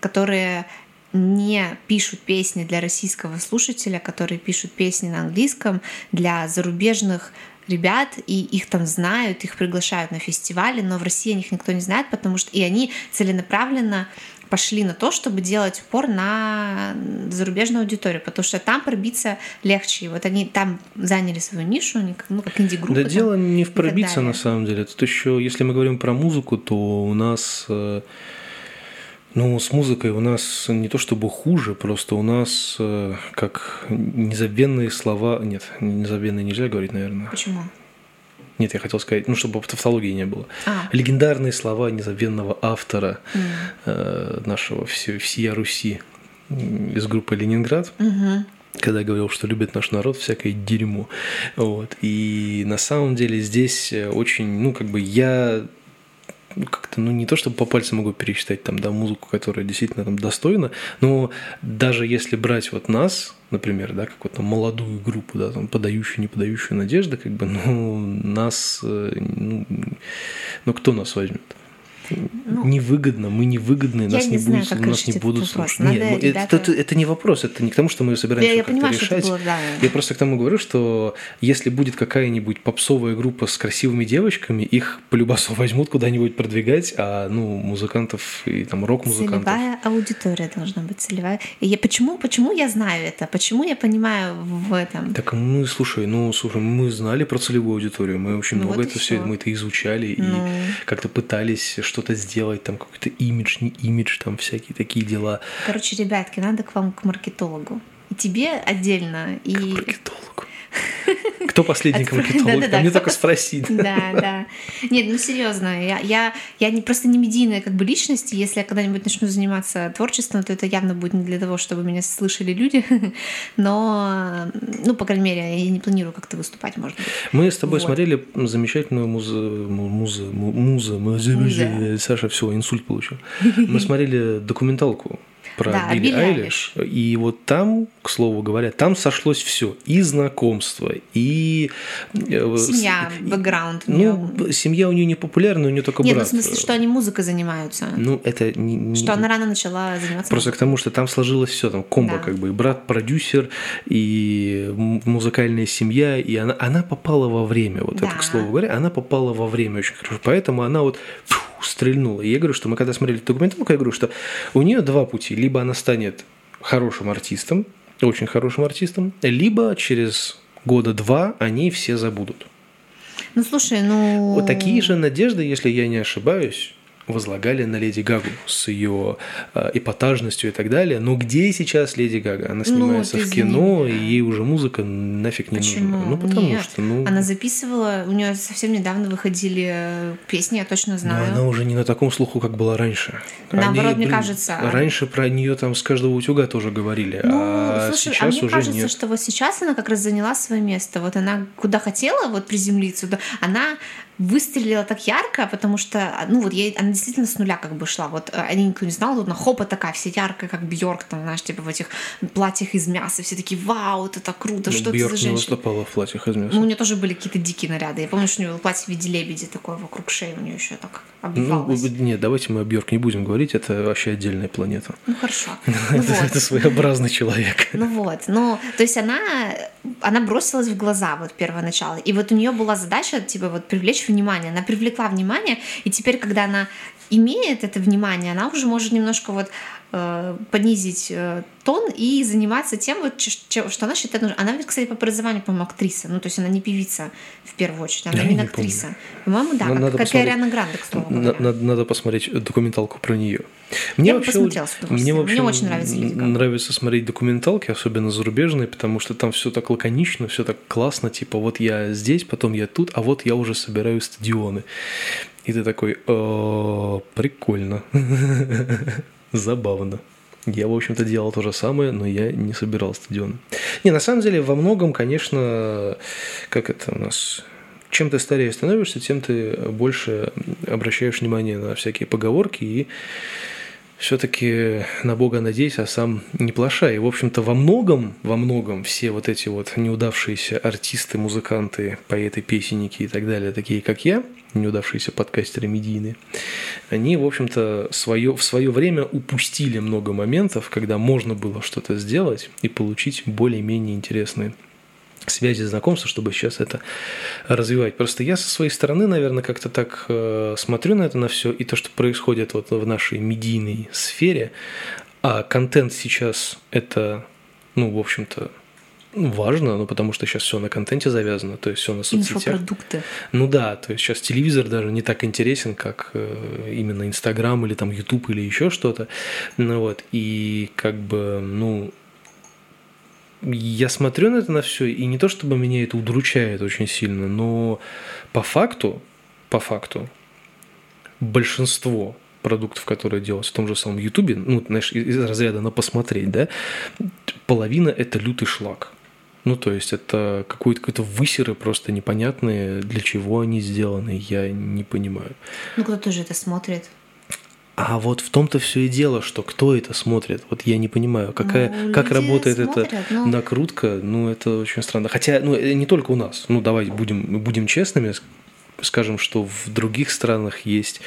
которые не пишут песни для российского слушателя, которые пишут песни на английском для зарубежных ребят, и их там знают, их приглашают на фестивали, но в России о них никто не знает, потому что и они целенаправленно пошли на то, чтобы делать упор на зарубежную аудиторию, потому что там пробиться легче. И вот они там заняли свою нишу, они как, ну, как инди-группа. Да там, дело не в пробиться на самом деле. Тут еще, если мы говорим про музыку, то у нас э, ну, с музыкой у нас не то чтобы хуже, просто у нас э, как незабвенные слова... Нет, незабвенные нельзя говорить, наверное. Почему? Нет, я хотел сказать, ну, чтобы тавтологии не было. А. Легендарные слова незабвенного автора mm. э, нашего все, всея Руси из группы «Ленинград». Угу когда говорил, что любит наш народ, всякое дерьмо. Вот. И на самом деле здесь очень, ну, как бы я как-то, ну, не то, чтобы по пальцам могу пересчитать там, да, музыку, которая действительно там достойна, но даже если брать вот нас, например, да, как вот там молодую группу, да, там, подающую, не подающую надежды, как бы, ну, нас, э, ну, ну кто нас возьмет? Ну, невыгодно, мы невыгодны, нас не, не знаю, будет, нас не будут слушать. Нет, ну, это, это, это не вопрос, это не к тому, что мы собираемся как-то решать. Было, да. Я просто к тому говорю, что если будет какая-нибудь попсовая группа с красивыми девочками, их по любасу возьмут куда-нибудь продвигать, а ну музыкантов и там рок-музыкантов. Целевая аудитория должна быть целевая. И я, почему, почему я знаю это? Почему я понимаю в этом? Так мы, слушай, ну слушай, мы знали про целевую аудиторию, мы очень ну, много вот это все, мы это изучали ну... и как-то пытались что-то сделать, там какой-то имидж, не имидж, там всякие такие дела. Короче, ребятки, надо к вам к маркетологу. И тебе отдельно. И... К маркетологу. *laughs* Кто последний маркетолог? Да, да, да. Мне только спросить. *laughs* Да, да. Нет, ну серьезно, я, я, я не, просто не медийная как бы личность, если я когда-нибудь начну заниматься творчеством, то это явно будет не для того, чтобы меня слышали люди, *laughs* но, ну, по крайней мере, я не планирую как-то выступать, может быть. Мы с тобой вот. смотрели замечательную музы, музы, музы, музы, Саша, все, инсульт получил. Мы смотрели документалку про да, Билли, Айлиш. И вот там, к слову говоря, там сошлось все. И знакомство, и... Э, семья, бэкграунд. Ну, семья у нее не популярная, у нее только Нет, брат. Нет, ну, в смысле, что они музыкой занимаются. Ну, это... Не, не... Что она рано начала заниматься Просто музыкой. к тому, что там сложилось все, там комбо да. как бы. И брат продюсер, и музыкальная семья, и она, она попала во время. Вот да. это, к слову говоря, она попала во время очень хорошо. Поэтому она вот... Фу, стрельнула. И я говорю, что мы когда смотрели документалку, я говорю, что у нее два пути. Либо она станет хорошим артистом, очень хорошим артистом, либо через года два они все забудут. Ну, слушай, ну... Вот такие же надежды, если я не ошибаюсь, возлагали на Леди Гагу с ее э, эпатажностью и так далее. Но где сейчас Леди Гага? Она ну, снимается ну, в кино, и ей уже музыка нафиг не Почему? нужна. Ну, потому Нет. что, ну... Она записывала, у нее совсем недавно выходили э, песни, я точно знаю. Но она уже не на таком слуху, как была раньше. Наоборот, мне кажется. Раньше про нее там с каждого утюга тоже говорили. Ну, а слушай, сейчас а мне уже кажется, нет. что вот сейчас она как раз заняла свое место. Вот она куда хотела вот приземлиться, она выстрелила так ярко, потому что, ну вот ей, она действительно с нуля как бы шла. Вот э, они никто не знал, вот на хопа такая вся яркая, как Бьорк, там, знаешь, типа в этих платьях из мяса. Все такие, вау, это так круто, ну, что Бьорк это за женщина? не выступала в платьях из мяса. Ну, у нее тоже были какие-то дикие наряды. Я помню, что у нее было платье в виде лебеди такое вокруг шеи, у нее еще так обвивалось. Ну, нет, давайте мы о Бьорк не будем говорить, это вообще отдельная планета. Ну, хорошо. *laughs* Ну, это своеобразный человек. Ну вот, ну, то есть она, она бросилась в глаза вот первое начало. И вот у нее была задача, типа, вот привлечь внимание. Она привлекла внимание, и теперь, когда она имеет это внимание, она уже может немножко вот понизить э, тон и заниматься тем, вот, что она считает нужным. Она кстати, по образованию, по-моему, актриса. Ну, то есть она не певица в первую очередь, она именно актриса. По-моему, да, как, как и Ариана Гранде, к слову Надо, надо посмотреть документалку про нее. Мне Я вообще, мне, вообще мне очень нравится Нравится смотреть документалки, особенно зарубежные, потому что там все так лаконично, все так классно, типа вот я здесь, потом я тут, а вот я уже собираю стадионы. И ты такой, прикольно, *laughs* забавно. Я, в общем-то, делал то же самое, но я не собирал стадион. Не, на самом деле, во многом, конечно, как это у нас... Чем ты старее становишься, тем ты больше обращаешь внимание на всякие поговорки и все-таки на Бога надейся, а сам не плашай. И, в общем-то, во многом, во многом все вот эти вот неудавшиеся артисты, музыканты, поэты, песенники и так далее, такие как я, неудавшиеся подкастеры медийные, они, в общем-то, свое, в свое время упустили много моментов, когда можно было что-то сделать и получить более-менее интересные связи, знакомства, чтобы сейчас это развивать. Просто я со своей стороны, наверное, как-то так э, смотрю на это на все и то, что происходит вот в нашей медийной сфере, а контент сейчас это, ну, в общем-то, важно, ну, потому что сейчас все на контенте завязано, то есть все на соцсетях. Инфопродукты. Ну да, то есть сейчас телевизор даже не так интересен, как э, именно Инстаграм или там Ютуб или еще что-то. Ну вот, и как бы, ну, я смотрю на это на все, и не то чтобы меня это удручает очень сильно, но по факту, по факту, большинство продуктов, которые делаются в том же самом Ютубе, ну, знаешь, из разряда на посмотреть, да, половина это лютый шлак. Ну, то есть это какой-то какой высеры просто непонятные, для чего они сделаны, я не понимаю. Ну, кто-то же это смотрит. А вот в том-то все и дело, что кто это смотрит. Вот я не понимаю, какая, ну, как работает смотрят, эта но... накрутка. Ну, это очень странно. Хотя, ну, не только у нас. Ну, давай будем, будем честными, скажем, что в других странах есть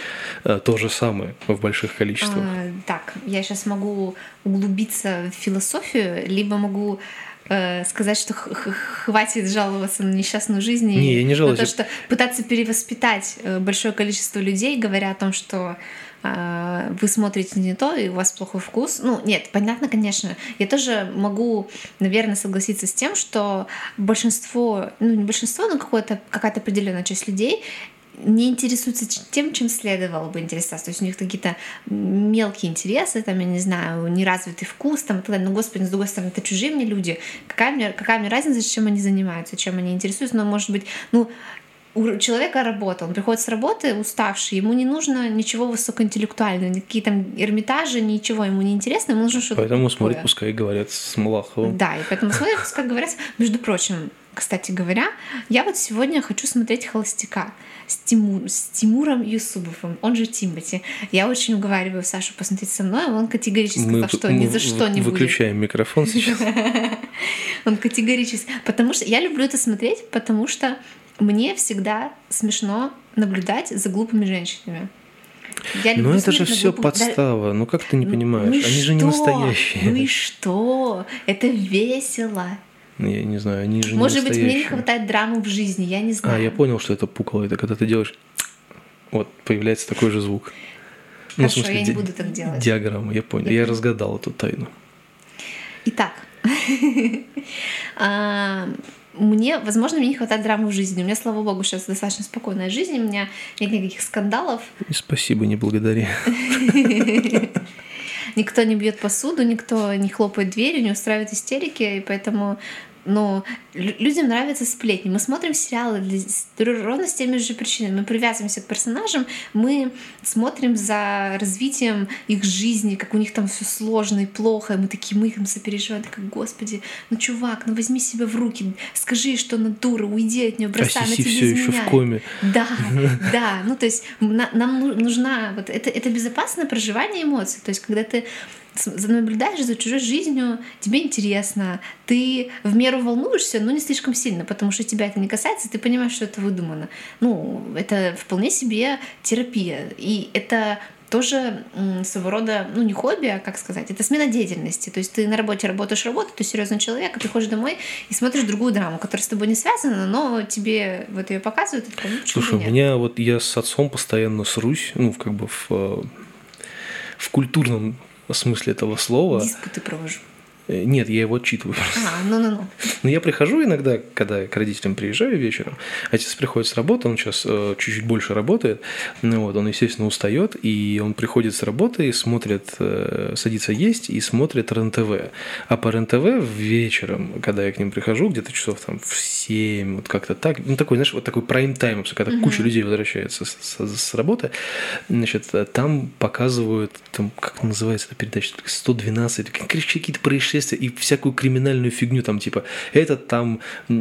а, то же самое в больших количествах. А, так, я сейчас могу углубиться в философию, либо могу э, сказать, что хватит жаловаться на несчастную жизнь. Не, и я не жалуюсь. То, что пытаться перевоспитать э, большое количество людей, говоря о том, что а, вы смотрите не то, и у вас плохой вкус. Ну, нет, понятно, конечно. Я тоже могу, наверное, согласиться с тем, что большинство, ну, не большинство, но какая-то определенная часть людей не интересуются тем, чем следовало бы интересоваться. То есть у них какие-то мелкие интересы, там, я не знаю, неразвитый вкус, там, и так далее. Но, господи, с другой стороны, это чужие мне люди. Какая мне, какая мне разница, чем они занимаются, чем они интересуются? Но, может быть, ну, у человека работа, он приходит с работы уставший, ему не нужно ничего высокоинтеллектуального, никакие там эрмитажи, ничего ему не интересно, ему нужно что-то Поэтому такое. смотрит, пускай говорят с Малаховым. Да, и поэтому смотрит, пускай говорят. Между прочим, кстати говоря, я вот сегодня хочу смотреть «Холостяка» с, Тимур, с Тимуром Юсубовым, он же Тимати. Я очень уговариваю Сашу посмотреть со мной, он категорически сказал, что ни за что не будет. Выключаем микрофон сейчас. *laughs* Он категорически... Потому что я люблю это смотреть, потому что мне всегда смешно наблюдать за глупыми женщинами. Я Но это же все глупых... подстава. Ну как ты не понимаешь? Ну Они что? же не настоящие. Ну и что? Это весело. Ну, я не знаю, они же Может не быть, мне не хватает драмы в жизни, я не знаю. А, я понял, что это пукало. Это когда ты делаешь... Вот, появляется такой же звук. Хорошо, ну, в смысле, я не буду так делать. Диаграмма, я понял. Я, я разгадал эту тайну. Итак, *laughs* а, мне, возможно, мне не хватает драмы в жизни. У меня, слава богу, сейчас достаточно спокойная жизнь, у меня нет никаких скандалов. Спасибо, не благодари. *laughs* Никто не бьет посуду, никто не хлопает дверью, не устраивает истерики, и поэтому но людям нравятся сплетни. Мы смотрим сериалы для, ровно с теми же причинами. Мы привязываемся к персонажам, мы смотрим за развитием их жизни, как у них там все сложно и плохо, и мы такие, мы им сопереживаем, такие, господи, ну чувак, ну возьми себя в руки, скажи, что она дура, уйди от нее, бросай, а она тебе все еще в коме. Да, да, ну то есть нам нужна вот это, это безопасное проживание эмоций, то есть когда ты наблюдаешь за чужой жизнью, тебе интересно, ты в меру волнуешься, но не слишком сильно, потому что тебя это не касается, ты понимаешь, что это выдумано. Ну, это вполне себе терапия. И это тоже своего рода, ну не хобби, а как сказать, это смена деятельности. То есть ты на работе работаешь работу, ты серьезный человек, а приходишь домой и смотришь другую драму, которая с тобой не связана, но тебе вот ее показывают. Такой, ну, Слушай, у меня вот я с отцом постоянно срусь, ну как бы в, э, в культурном смысле этого слова. Диспуты провожу. Э, нет, я его отчитываю. *laughs* А, ну, ну, ну. Но я прихожу иногда, когда к родителям приезжаю вечером, отец приходит с работы, он сейчас э, чуть-чуть больше работает, ну вот, он, естественно, устает, и он приходит с работы и смотрит, э, садится есть и смотрит РЕН-ТВ. А по РЕН-ТВ вечером, когда я к ним прихожу, где-то часов там в 7, вот как-то так, ну такой, знаешь, вот такой прайм-тайм, когда угу. куча людей возвращается с, с, с работы, значит, там показывают, там, как называется эта передача, 112, какие-то происшествия происшествия и всякую криминальную фигню, там типа этот там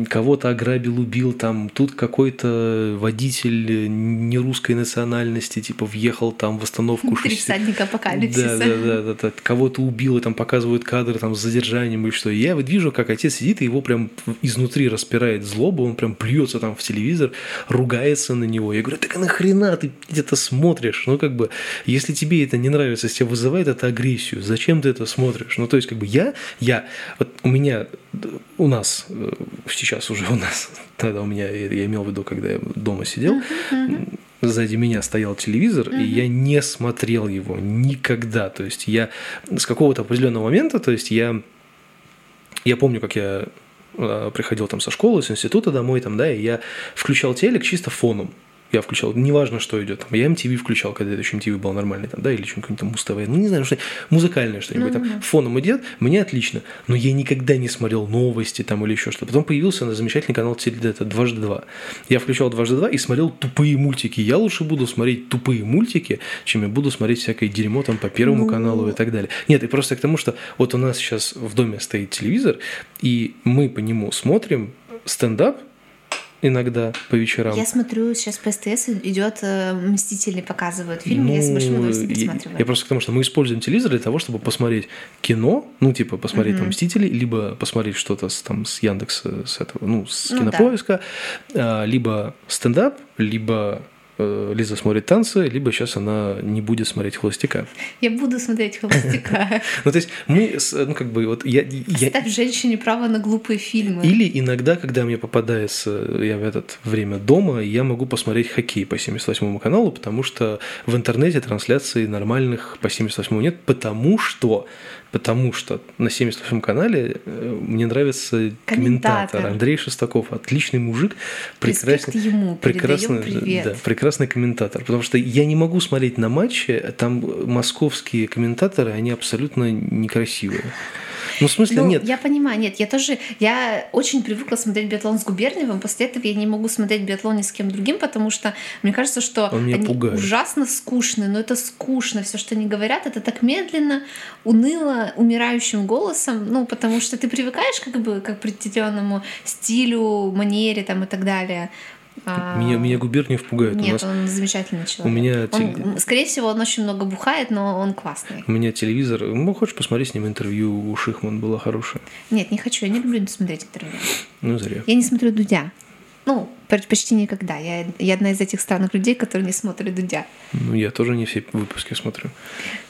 кого-то ограбил, убил, там тут какой-то водитель нерусской национальности, типа въехал там в остановку. *laughs* Три всадника апокалипсиса. Да, да, да, да, да, кого-то убил, и там показывают кадры там с задержанием и что. И я вот вижу, как отец сидит и его прям изнутри распирает злоба, он прям плюется там в телевизор, ругается на него. Я говорю, так а нахрена ты это смотришь? Ну как бы, если тебе это не нравится, если тебя вызывает это агрессию, зачем ты это смотришь? Ну то есть как бы я я, вот у меня, у нас, э, сейчас уже у нас, *laughs* тогда у меня, я имел в виду, когда я дома сидел, сзади меня стоял телевизор, и я не смотрел его никогда. То есть я с какого-то определенного момента, то есть я, я помню, как я э, приходил там со школы, с института домой, там, да, и я включал телек чисто фоном я включал, неважно, что идет. Там, я MTV включал, когда это еще MTV был нормальный, там, да, или что-нибудь там Муз ну не знаю, что музыкальное что-нибудь mm-hmm. там фоном идет, мне отлично. Но я никогда не смотрел новости там или еще что-то. Потом появился на замечательный канал это дважды два. Я включал дважды два и смотрел тупые мультики. Я лучше буду смотреть тупые мультики, чем я буду смотреть всякое дерьмо там по Первому ну... каналу и так далее. Нет, и просто к тому, что вот у нас сейчас в доме стоит телевизор, и мы по нему смотрим стендап, иногда по вечерам. Я смотрю, сейчас по СТС идет э, Мстители показывают фильм, ну, я с большим удовольствием пересматриваю. Я, я просто к тому, что мы используем телевизор для того, чтобы посмотреть кино, ну, типа, посмотреть mm-hmm. там Мстители, либо посмотреть что-то с, там с Яндекса, с этого, ну, с ну, кинопоиска, да. либо стендап, либо Лиза смотрит танцы, либо сейчас она не будет смотреть холостяка. Я буду смотреть холостяка. *laughs* Ну, то есть мы, ну, как бы, вот я... Ставь женщине право на глупые фильмы. Или иногда, когда мне попадается, я в это время дома, я могу посмотреть хоккей по 78 каналу, потому что в интернете трансляции нормальных по 78 нет, потому что потому что на 78-м канале э, мне нравится комментатор, комментатор. Андрей Шестаков, отличный мужик, прекрасный, ему, прекрасный, да, прекрасный комментатор, потому что я не могу смотреть на матчи, там московские комментаторы, они абсолютно некрасивые. Ну, в смысле, ну, нет. Я понимаю, нет, я тоже, я очень привыкла смотреть биатлон с Губерниевым, после этого я не могу смотреть биатлон ни с кем другим, потому что мне кажется, что они пугает. ужасно скучные, но это скучно, все, что они говорят, это так медленно, уныло, умирающим голосом, ну, потому что ты привыкаешь как бы к определенному стилю, манере там и так далее. А... Меня, меня Губерниев пугает. Нет, у нас... он замечательный человек. У меня он, скорее всего, он очень много бухает, но он классный. У меня телевизор. Ну, хочешь посмотреть с ним интервью у Шихман было хорошее? Нет, не хочу. Я не люблю смотреть интервью. Ну, зря. Я не смотрю Дудя. Ну, почти никогда. Я, я одна из этих странных людей, которые не смотрят Дудя. Ну, я тоже не все выпуски смотрю.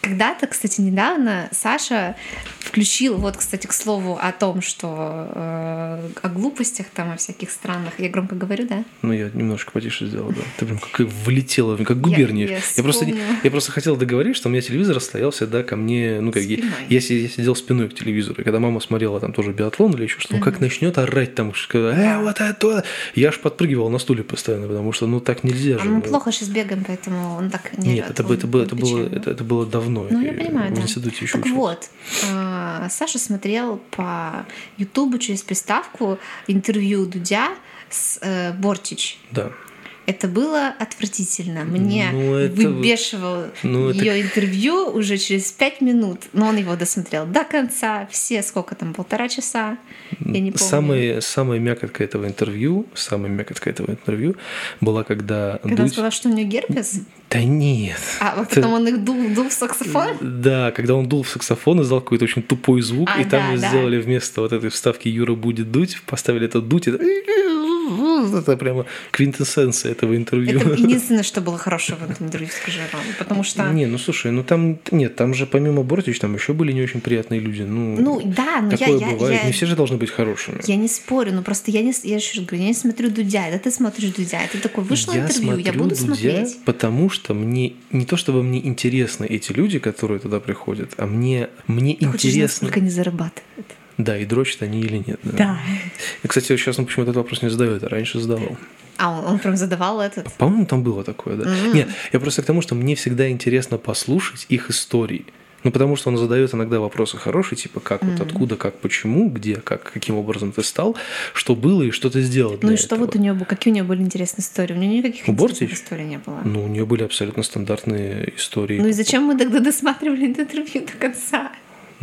Когда-то, кстати, недавно Саша включил, вот, кстати, к слову о том, что э, о глупостях там, о всяких странных. Я громко говорю, да? Ну, я немножко потише сделал, да. Ты прям как влетела, как губерния. Я, я, я, просто, я просто хотел договорить, что у меня телевизор стоял всегда ко мне, ну, как я, я, я сидел спиной к телевизору. И когда мама смотрела там тоже биатлон или еще что-то, uh-huh. как начнет орать там, что, э, вот это, я аж подпрыгивал на стуле постоянно, потому что, ну, так нельзя а же. А мы плохо сейчас бегаем, поэтому он так не Нет, это, это, это, было, это, было, это, это было давно. Ну, я понимаю, в да. институте еще Так учился. вот, э, Саша смотрел по Ютубу через приставку интервью Дудя с э, Бортич. Да. Это было отвратительно. Мне ну, это... выбешивал ну, ее это... интервью уже через пять минут, но он его досмотрел до конца, все сколько там, полтора часа, я не помню. Самое, самая мякотка этого интервью, самая мякотка этого интервью была, когда Когда Дудь... он сказал, что у нее герпес? Да нет. А вот потом он их дул, дул в саксофон? Да, когда он дул в саксофон, издал какой-то очень тупой звук, а, и там да, сделали да. вместо вот этой вставки «Юра будет дуть», поставили это «дуть», и *laughs* это прямо квинтэссенция этого интервью. Это *laughs* единственное, что было хорошего в этом интервью, скажи, Ром, потому что... Не, ну слушай, ну там, нет, там же помимо Бортич, там еще были не очень приятные люди. Ну, ну да, но такое я, бывает. Я, не все же должны быть хорошими. Я не спорю, но просто я, не, я еще говорю, я не смотрю Дудя, это ты смотришь Дудя, это такой, вышло я интервью, я буду Дудя, смотреть. потому что мне, не то чтобы мне интересны эти люди, которые туда приходят, а мне, мне ты интересно... Хочешь, не зарабатывают. Да, и дрочат они или нет. Да. да. И, кстати, сейчас он почему-то этот вопрос не задает, а раньше задавал. А он, он прям задавал этот? По-моему, там было такое, да. Mm-hmm. Нет, я просто к тому, что мне всегда интересно послушать их истории. Ну, потому что он задает иногда вопросы хорошие, типа как, mm-hmm. вот откуда, как, почему, где, как, каким образом ты стал, что было и что ты сделал. Ну и что этого. вот у нее было, какие у нее были интересные истории? У нее никаких у интересных историй не было. Ну, у нее были абсолютно стандартные истории. Ну и зачем мы тогда досматривали это интервью до конца?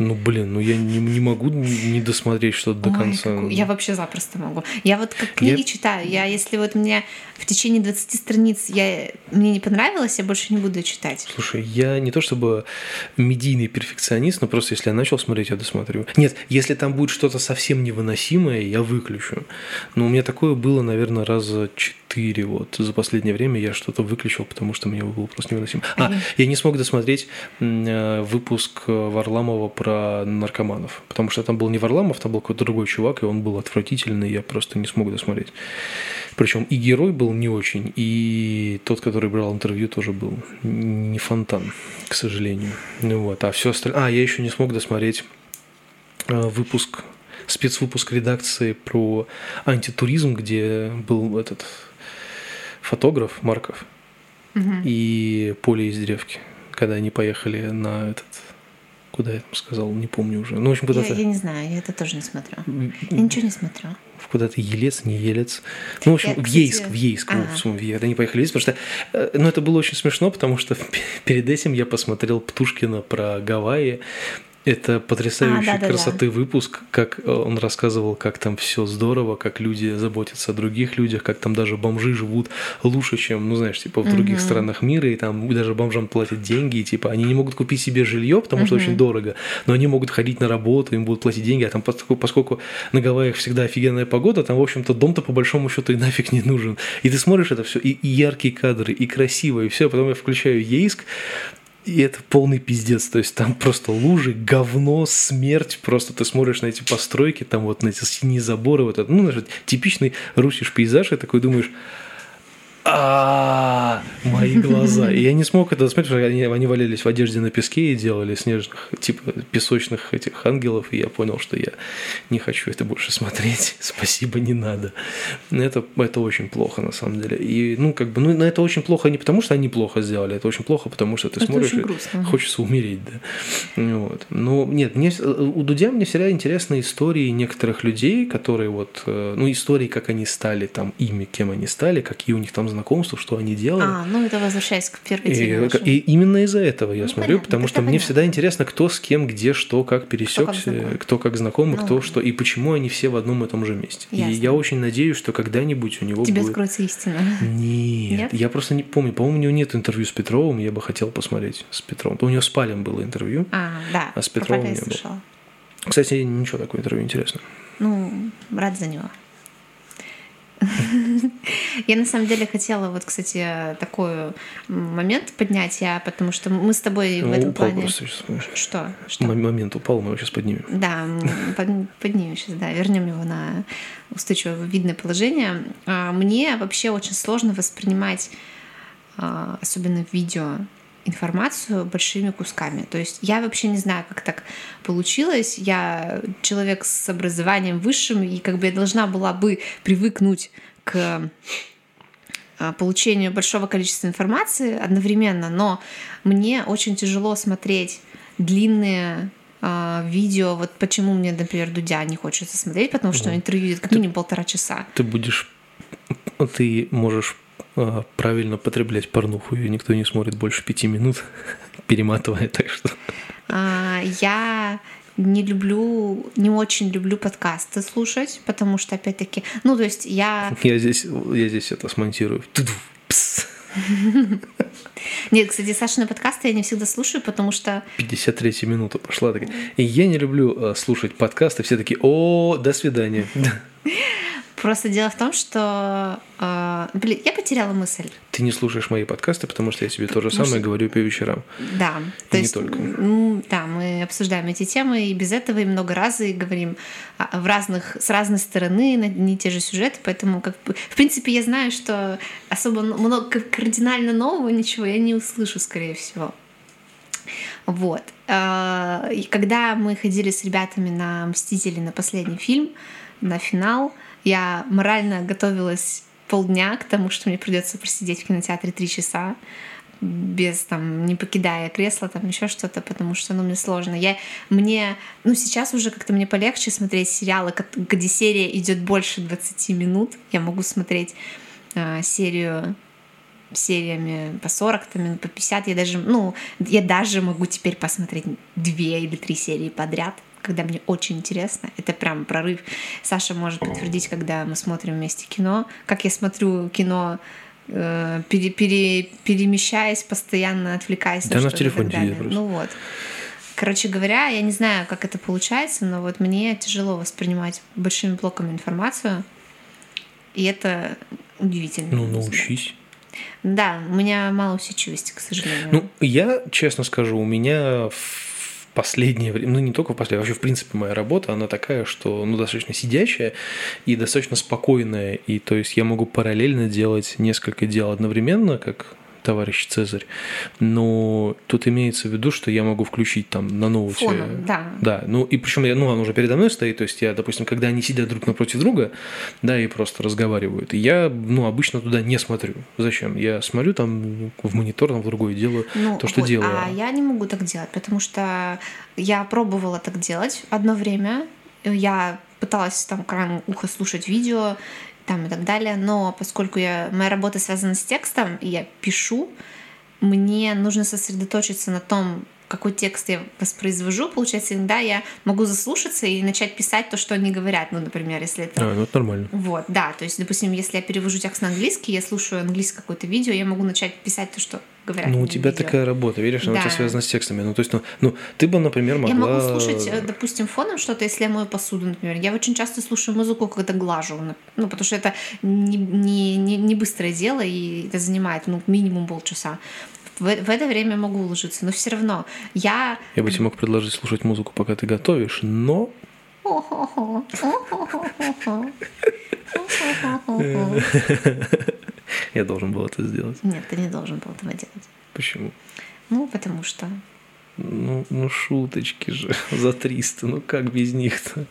Ну, блин, ну я не, не могу не досмотреть что-то до конца. Какой... Я вообще запросто могу. Я вот как книги я... читаю, я если вот мне в течение 20 страниц я, мне не понравилось, я больше не буду читать. Слушай, я не то чтобы медийный перфекционист, но просто если я начал смотреть, я досмотрю. Нет, если там будет что-то совсем невыносимое, я выключу. Но у меня такое было, наверное, раза четыре вот за последнее время я что-то выключил, потому что мне было просто невыносимо. А, я не смог досмотреть э, выпуск Варламова про наркоманов, потому что там был не Варламов, там был какой-то другой чувак, и он был отвратительный, я просто не смог досмотреть. Причем и герой был не очень, и тот, который брал интервью, тоже был не фонтан, к сожалению. Ну вот, а все остальное... А, я еще не смог досмотреть э, выпуск, спецвыпуск редакции про антитуризм, где был этот фотограф Марков угу. и Поле из Древки, когда они поехали на этот Куда я там сказал, не помню уже. Ну, в общем, куда-то... Я, я не знаю, я это тоже не смотрю. Я ничего не смотрю. Куда-то Елец, не Елец. Ну, в общем, я, в Ейск, в Ейск. Ага. В общем, в Они поехали в Ейск, потому что... Э, ну, это было очень смешно, потому что *laughs* перед этим я посмотрел Птушкина про Гавайи, это потрясающий а, да, красоты да, да. выпуск, как э, он рассказывал, как там все здорово, как люди заботятся о других людях, как там даже бомжи живут лучше, чем, ну знаешь, типа в других угу. странах мира, и там даже бомжам платят деньги, и типа они не могут купить себе жилье, потому что угу. очень дорого, но они могут ходить на работу, им будут платить деньги, а там поскольку, поскольку на Гавайях всегда офигенная погода, там, в общем-то, дом-то по большому счету и нафиг не нужен. И ты смотришь это все, и, и яркие кадры, и красиво, и все, потом я включаю Ейск, и это полный пиздец. То есть там просто лужи, говно, смерть. Просто ты смотришь на эти постройки, там вот на эти синие заборы, вот это, ну, знаешь, типичный русиш пейзаж, и такой думаешь, а мои глаза. И я не смог это смотреть, потому что они, они валялись в одежде на песке и делали снежных, типа песочных этих ангелов, и я понял, что я не хочу это больше смотреть. *laughs* Спасибо, не надо. Это, это очень плохо, на самом деле. И, ну, как бы, ну, это очень плохо не потому, что они плохо сделали, это очень плохо, потому что ты это смотришь и хочется умереть, да. Вот. Но нет, мне, у Дудя мне всегда интересны истории некоторых людей, которые вот, э, ну, истории, как они стали там ими, кем они стали, какие у них там знакомства, что они делали. А, ну это возвращаясь к первой теме. И, и именно из-за этого я ну, смотрю, понятно, потому что понятно. мне всегда интересно, кто с кем, где, что, как пересекся, кто как, кто как знакомый, ну, кто что, и почему они все в одном и том же месте. Ясно. И я очень надеюсь, что когда-нибудь у него Тебе будет... скроется истина. Нет, нет, я просто не помню. По-моему, у него нет интервью с Петровым, я бы хотел посмотреть с Петровым. У него с Палем было интервью, а, да, а с Петровым не было. Кстати, ничего такое интервью интересно. Ну, рад за него. *laughs* Я на самом деле хотела вот, кстати, такой момент поднять, я, потому что мы с тобой ну, в этом упал плане... Просто сейчас, что? что? Момент упал, мы его сейчас поднимем. Да, поднимем сейчас, да, вернем его на устойчивое видное положение. А, мне вообще очень сложно воспринимать, а, особенно в видео, информацию большими кусками. То есть я вообще не знаю, как так получилось. Я человек с образованием высшим, и как бы я должна была бы привыкнуть к а, получению большого количества информации одновременно, но мне очень тяжело смотреть длинные э, видео. Вот почему мне, например, Дудя не хочется смотреть, потому что интервью идет как минимум полтора часа. Ты будешь, ты можешь правильно потреблять порнуху, ее никто не смотрит больше пяти минут, *laughs* перематывая, так что... А, я не люблю, не очень люблю подкасты слушать, потому что, опять-таки, ну, то есть я... *laughs* Я здесь, я здесь это смонтирую. Нет, кстати, Сашины подкасты я не всегда слушаю, потому что... 53 минута пошла. Такая. И я не люблю э, слушать подкасты, все такие, о, до свидания. *laughs* Просто дело в том, что... Э, блин, я потеряла мысль. Ты не слушаешь мои подкасты, потому что я себе то же самое что... говорю по вечерам. Да. И то не есть, только. Да, мы обсуждаем эти темы и без этого, и много раз, и говорим в разных, с разной стороны на не те же сюжеты, поэтому, как бы, в принципе, я знаю, что особо много кардинально нового ничего я не услышу, скорее всего. Вот. А, когда мы ходили с ребятами на «Мстители» на последний фильм, на финал, я морально готовилась полдня к тому, что мне придется просидеть в кинотеатре три часа без там не покидая кресла там еще что-то потому что ну мне сложно. Я мне ну сейчас уже как-то мне полегче смотреть сериалы где серия идет больше 20 минут. Я могу смотреть э, серию сериями по 40 там, по 50 я даже ну я даже могу теперь посмотреть две или три серии подряд когда мне очень интересно. Это прям прорыв. Саша может подтвердить, когда мы смотрим вместе кино. Как я смотрю кино э, пере, пере, перемещаясь, постоянно отвлекаясь да на что-то. телефон Ну вот. Короче говоря, я не знаю, как это получается, но вот мне тяжело воспринимать большими блоками информацию. И это удивительно. Ну, научись. Да, у меня мало усидчивости, к сожалению. Ну, я, честно скажу, у меня последнее время, ну не только в последнее, вообще в принципе моя работа, она такая, что ну достаточно сидящая и достаточно спокойная, и то есть я могу параллельно делать несколько дел одновременно, как товарищ Цезарь. Но тут имеется в виду, что я могу включить там на ноуте. Фоном, да. Да. Ну и причем я, ну, он уже передо мной стоит, то есть я, допустим, когда они сидят друг напротив друга, да, и просто разговаривают, я, ну, обычно туда не смотрю. Зачем? Я смотрю там в монитор, там в другое делаю ну, то, что вот, делаю. А я не могу так делать, потому что я пробовала так делать одно время. Я пыталась там краем уха слушать видео, там и так далее. Но поскольку я, моя работа связана с текстом, и я пишу, мне нужно сосредоточиться на том, какой текст я воспроизвожу, получается, иногда я могу заслушаться и начать писать то, что они говорят. Ну, например, если это... А, ну это нормально. Вот, да. То есть, допустим, если я перевожу текст на английский, я слушаю английское какое-то видео, я могу начать писать то, что говорят. Ну, у тебя видео. такая работа, видишь, она да. у тебя связана с текстами. Ну, то есть, ну, ну, ты бы, например, могла... Я могу слушать, э, допустим, фоном что-то, если я мою посуду, например. Я очень часто слушаю музыку, когда глажу. Ну, потому что это не, не, не, не быстрое дело, и это занимает, ну, минимум полчаса в, в это время могу уложиться, но все равно я... Я бы тебе мог предложить слушать музыку, пока ты готовишь, но... *laughs* Я должен был это сделать. Нет, ты не должен был этого делать. Почему? Ну, потому что... Ну, ну шуточки же *laughs* за 300, ну как без них-то?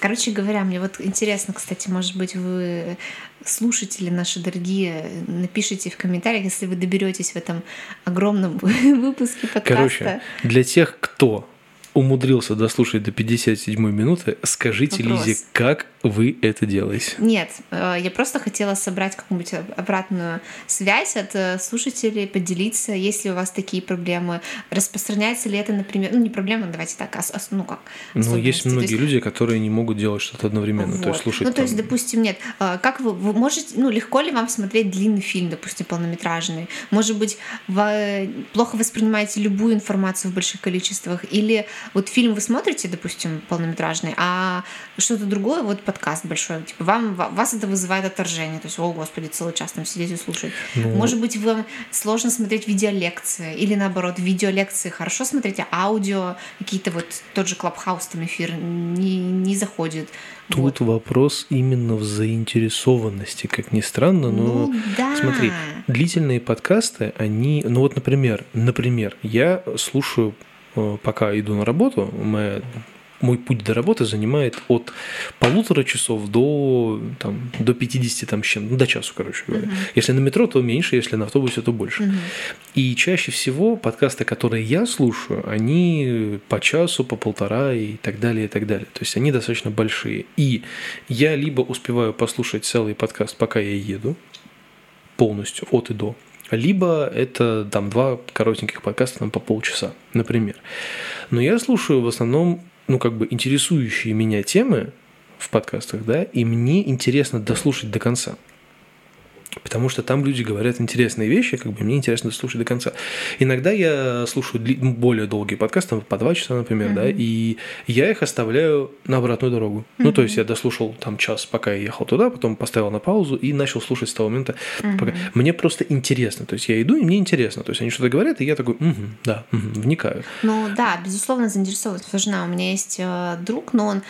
Короче говоря, мне вот интересно, кстати, может быть, вы слушатели наши дорогие, напишите в комментариях, если вы доберетесь в этом огромном *laughs* выпуске подкаста. Короче, для тех, кто умудрился дослушать до 57 минуты, скажите Вопрос. Лизе, как вы это делаете? Нет, э, я просто хотела собрать какую-нибудь обратную связь от э, слушателей, поделиться, есть ли у вас такие проблемы, распространяется ли это, например, ну не проблема, давайте так, а, ну как? Ну, есть многие есть... люди, которые не могут делать что-то одновременно, вот. то есть слушать. Ну, то там... есть, допустим, нет, э, как вы, вы можете, ну, легко ли вам смотреть длинный фильм, допустим, полнометражный? Может быть, вы плохо воспринимаете любую информацию в больших количествах, или вот фильм вы смотрите, допустим, полнометражный, а что-то другое, вот подкаст большой, типа вам вас это вызывает отторжение, то есть, о господи, целый час там сидеть и слушать. Ну... Может быть, вам сложно смотреть видеолекции или наоборот видеолекции хорошо смотреть, а аудио какие-то вот тот же Клабхаус там эфир не не заходит. Тут вот. вопрос именно в заинтересованности, как ни странно, но ну, да. смотри, длительные подкасты, они, ну вот, например, например, я слушаю, э, пока иду на работу, моя мой путь до работы занимает от полутора часов до, там, до 50 там, с чем, ну, до часу, короче говоря. Uh-huh. Если на метро, то меньше, если на автобусе, то больше. Uh-huh. И чаще всего подкасты, которые я слушаю, они по часу, по полтора и так далее, и так далее. То есть они достаточно большие. И я либо успеваю послушать целый подкаст, пока я еду, полностью, от и до, либо это там два коротеньких подкаста там, по полчаса, например. Но я слушаю в основном ну, как бы интересующие меня темы в подкастах, да, и мне интересно дослушать до конца. Потому что там люди говорят интересные вещи, как бы мне интересно слушать до конца. Иногда я слушаю более долгие подкасты, там, по два часа, например, mm-hmm. да, и я их оставляю на обратную дорогу. Mm-hmm. Ну, то есть я дослушал там час, пока я ехал туда, потом поставил на паузу и начал слушать с того момента, mm-hmm. пока... Мне просто интересно. То есть я иду, и мне интересно. То есть они что-то говорят, и я такой, угу, да, угу, вникаю. Ну да, безусловно, заинтересованность важна. У меня есть э, друг, но он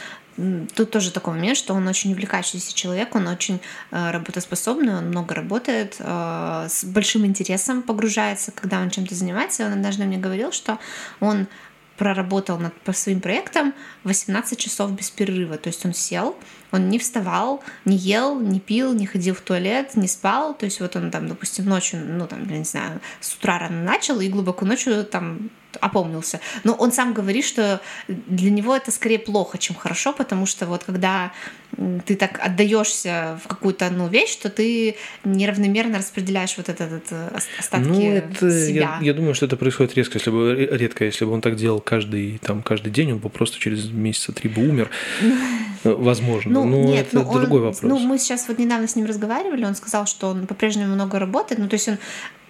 тут тоже такой момент, что он очень увлекающийся человек, он очень э, работоспособный, он много работает, э, с большим интересом погружается, когда он чем-то занимается. Он однажды мне говорил, что он проработал над по своим проектом 18 часов без перерыва. То есть он сел, он не вставал, не ел, не пил, не ходил в туалет, не спал. То есть вот он там, допустим, ночью, ну там, я не знаю, с утра рано начал и глубоко ночью там опомнился. Но он сам говорит, что для него это скорее плохо, чем хорошо, потому что вот когда ты так отдаешься в какую-то одну вещь, то ты неравномерно распределяешь вот этот, этот э, остатки ну, это, себя. Я, я думаю, что это происходит резко, если бы редко, если бы он так делал каждый там каждый день, он бы просто через месяца три бы умер, возможно. Ну, Но нет, это ну, другой вопрос. Ну мы сейчас вот недавно с ним разговаривали, он сказал, что он по-прежнему много работает, ну то есть он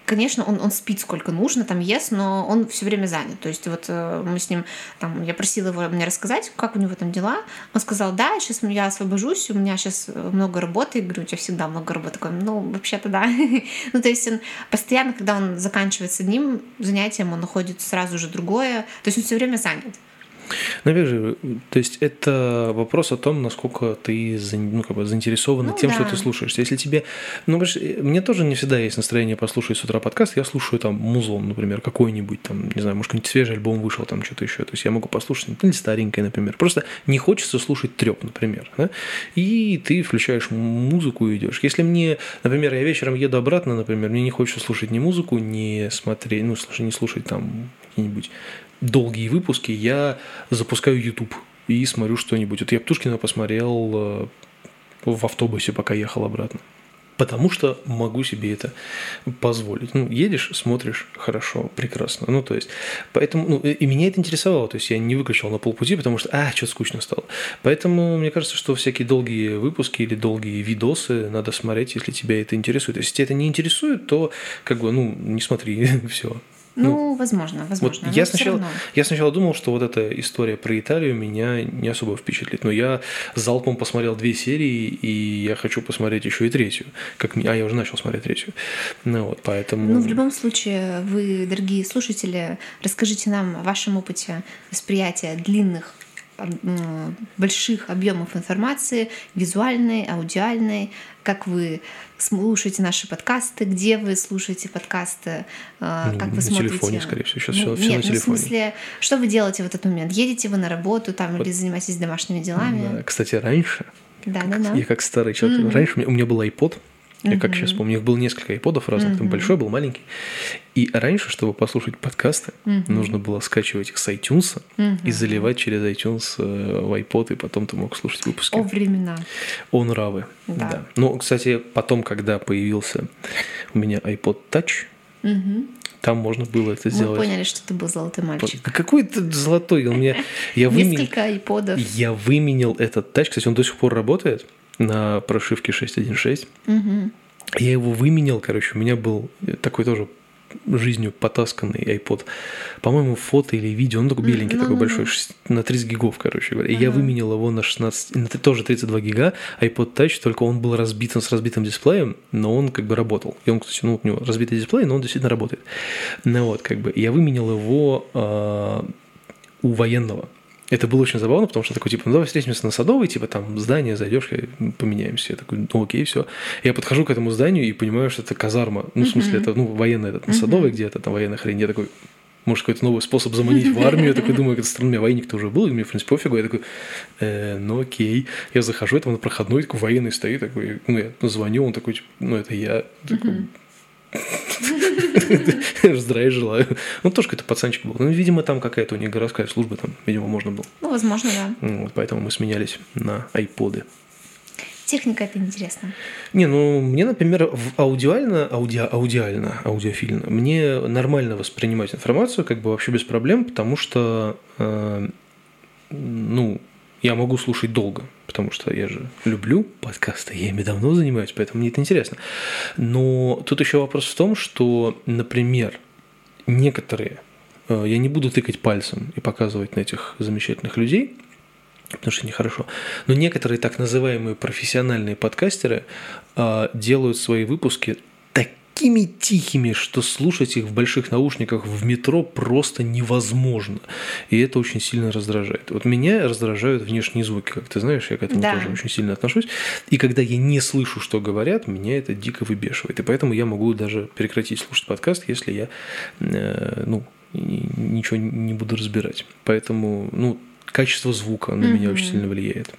конечно, он, он спит сколько нужно, там ест, но он все время занят. То есть вот э, мы с ним, там, я просила его мне рассказать, как у него там дела. Он сказал, да, сейчас я освобожусь, у меня сейчас много работы. Я говорю, у тебя всегда много работы. Такой, ну, вообще-то да. *laughs* ну, то есть он постоянно, когда он заканчивает одним занятием, он находит сразу же другое. То есть он все время занят. Ну, опять же, то есть это вопрос о том, насколько ты ну, как бы заинтересована ну, тем, да. что ты слушаешь. Если тебе... Ну, мне тоже не всегда есть настроение послушать с утра подкаст, я слушаю там музон, например, какой-нибудь, там, не знаю, может, какой-нибудь свежий альбом вышел, там что-то еще. То есть я могу послушать, ну, или старенькое, например. Просто не хочется слушать треп, например. Да? И ты включаешь музыку и идешь. Если мне, например, я вечером еду обратно, например, мне не хочется слушать ни музыку, ни смотреть, ну, слушай, не слушать там какие-нибудь долгие выпуски, я запускаю YouTube и смотрю что-нибудь. Вот я Птушкина посмотрел э, в автобусе, пока ехал обратно. Потому что могу себе это позволить. Ну, едешь, смотришь, хорошо, прекрасно. Ну, то есть, поэтому, ну, и меня это интересовало. То есть, я не выключил на полпути, потому что, а, что-то скучно стало. Поэтому, мне кажется, что всякие долгие выпуски или долгие видосы надо смотреть, если тебя это интересует. Если тебя это не интересует, то, как бы, ну, не смотри, *laughs* все. Ну, ну, возможно, возможно. Вот я, сначала, я сначала думал, что вот эта история про Италию меня не особо впечатлит. Но я залпом посмотрел две серии, и я хочу посмотреть еще и третью. Как... А я уже начал смотреть третью. Ну вот, поэтому... Ну, в любом случае, вы, дорогие слушатели, расскажите нам о вашем опыте восприятия длинных больших объемов информации, визуальной, аудиальной, как вы слушаете наши подкасты, где вы слушаете подкасты, а, ну, как вы на смотрите. На телефоне, скорее всего, сейчас ну, все, все нет, на телефоне. Ну, в смысле, что вы делаете в этот момент? Едете вы на работу там вот. или занимаетесь домашними делами? Да. Кстати, раньше, да, да, да. я как старый человек, mm-hmm. раньше у меня, у меня был iPod, я как сейчас помню, их было несколько айподов разных, там большой был, маленький. И раньше, чтобы послушать подкасты, нужно было скачивать их с iTunes и заливать через iTunes э, в iPod, и потом ты мог слушать выпуски. О времена. О нравы, да. да. Ну, кстати, потом, когда появился у меня iPod Touch, там можно было это сделать. Мы поняли, что ты был золотой мальчик. Какой ты золотой? У меня... Я *laughs* Несколько айподов. Я выменил этот тач. Кстати, он до сих пор работает на прошивке 6.1.6. Угу. Я его выменял, короче, у меня был такой тоже жизнью потасканный iPod, по-моему, фото или видео, он такой беленький, mm, такой ну, большой, ну. на 30 гигов, короче говоря. И uh-huh. я выменил его на 16, на тоже 32 гига, iPod Touch, только он был разбит с разбитым дисплеем, но он как бы работал. И он, кстати, ну, у него разбитый дисплей, но он действительно работает. Ну вот, как бы, я выменил его э, у военного. Это было очень забавно, потому что такой, типа, ну давай встретимся на Садовой, типа, там, здание, зайдешь, поменяемся. Я такой, ну окей, все. Я подхожу к этому зданию и понимаю, что это казарма. Ну, в смысле, это, ну, военная, это на Садовой где-то, там, военная хрень. Я такой, может, какой-то новый способ заманить в армию. Я такой думаю, это странно, у меня военник-то уже был, и мне, в принципе, пофигу. Я такой, э, ну окей. Я захожу, там на проходной такой военный стоит, такой, ну, я звоню, он такой, типа, ну, это я. Такой, Здравия желаю. Ну, тоже какой-то пацанчик был. Ну, видимо, там какая-то у них городская служба, там, видимо, можно было. Ну, возможно, да. Вот, поэтому мы сменялись на айподы. Техника это интересно. Не, ну мне, например, в аудиально, аудио, аудиально, аудиофильно, мне нормально воспринимать информацию, как бы вообще без проблем, потому что, э, ну, я могу слушать долго, потому что я же люблю подкасты, я ими давно занимаюсь, поэтому мне это интересно. Но тут еще вопрос в том, что, например, некоторые, э, я не буду тыкать пальцем и показывать на этих замечательных людей, потому что нехорошо. Но некоторые так называемые профессиональные подкастеры э, делают свои выпуски такими тихими, что слушать их в больших наушниках в метро просто невозможно. И это очень сильно раздражает. Вот меня раздражают внешние звуки, как ты знаешь, я к этому да. тоже очень сильно отношусь. И когда я не слышу, что говорят, меня это дико выбешивает. И поэтому я могу даже прекратить слушать подкаст, если я э, ну, ничего не буду разбирать. Поэтому, ну, качество звука на mm-hmm. меня очень сильно влияет.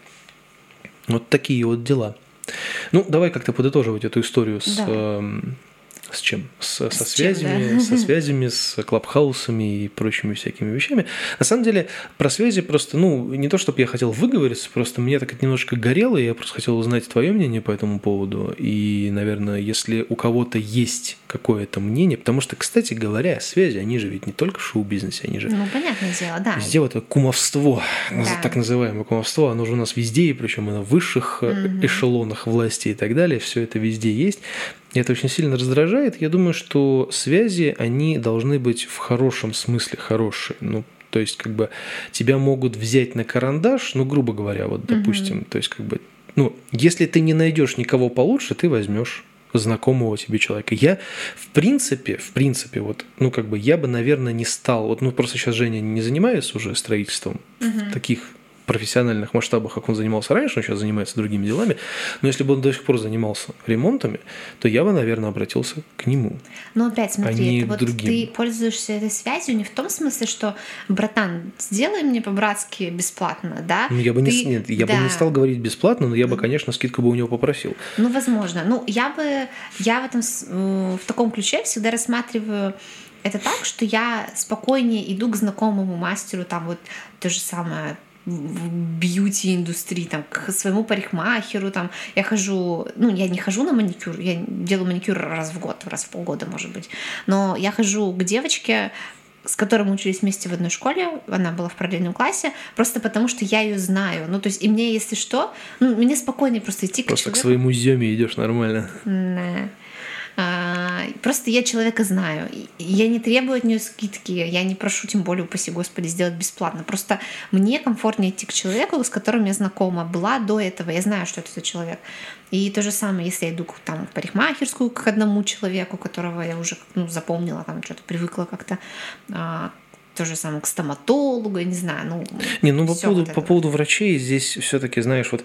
Вот такие вот дела. Ну, давай как-то подытоживать эту историю с да. С чем? С, со с связями, чем, да? со связями, с клабхаусами и прочими всякими вещами. На самом деле, про связи просто, ну, не то, чтобы я хотел выговориться, просто мне так это немножко горело, и я просто хотел узнать твое мнение по этому поводу. И, наверное, если у кого-то есть какое-то мнение, потому что, кстати говоря, связи, они же ведь не только в шоу-бизнесе, они же... Ну, понятное дело, да. Везде вот это кумовство, да. так называемое кумовство, оно же у нас везде, и причем и на высших mm-hmm. эшелонах власти и так далее, все это везде есть. И это очень сильно раздражает. Я думаю, что связи, они должны быть в хорошем смысле хорошие. Ну, то есть, как бы тебя могут взять на карандаш, ну, грубо говоря, вот, допустим, угу. то есть, как бы, ну, если ты не найдешь никого получше, ты возьмешь знакомого тебе человека. Я, в принципе, в принципе, вот, ну, как бы, я бы, наверное, не стал, вот, ну, просто сейчас Женя не занимается уже строительством угу. таких профессиональных масштабах, как он занимался раньше, он сейчас занимается другими делами, но если бы он до сих пор занимался ремонтами, то я бы, наверное, обратился к нему. Но опять смотри, а это вот другим. ты пользуешься этой связью не в том смысле, что, братан, сделай мне по-братски бесплатно, да? Ну, я бы, ты... не, нет, я да. бы не стал говорить бесплатно, но я бы, конечно, скидку бы у него попросил. Ну, возможно. Ну, я бы, я в этом, э, в таком ключе всегда рассматриваю это так, что я спокойнее иду к знакомому мастеру, там вот то же самое в бьюти-индустрии, там, к своему парикмахеру, там, я хожу, ну, я не хожу на маникюр, я делаю маникюр раз в год, раз в полгода, может быть, но я хожу к девочке, с которой мы учились вместе в одной школе, она была в параллельном классе, просто потому что я ее знаю. Ну, то есть, и мне, если что, ну, мне спокойнее просто идти просто к Просто к своему земе идешь нормально. Да. А, просто я человека знаю. Я не требую от нее скидки, я не прошу, тем более, упаси Господи, сделать бесплатно. Просто мне комфортнее идти к человеку, с которым я знакома была до этого. Я знаю, что это за человек. И то же самое, если я иду там, в парикмахерскую к одному человеку, которого я уже ну, запомнила, там что-то привыкла как-то а, то же самое к стоматологу, я не знаю, ну. Не, ну по поводу, вот по поводу врачей здесь все-таки, знаешь, вот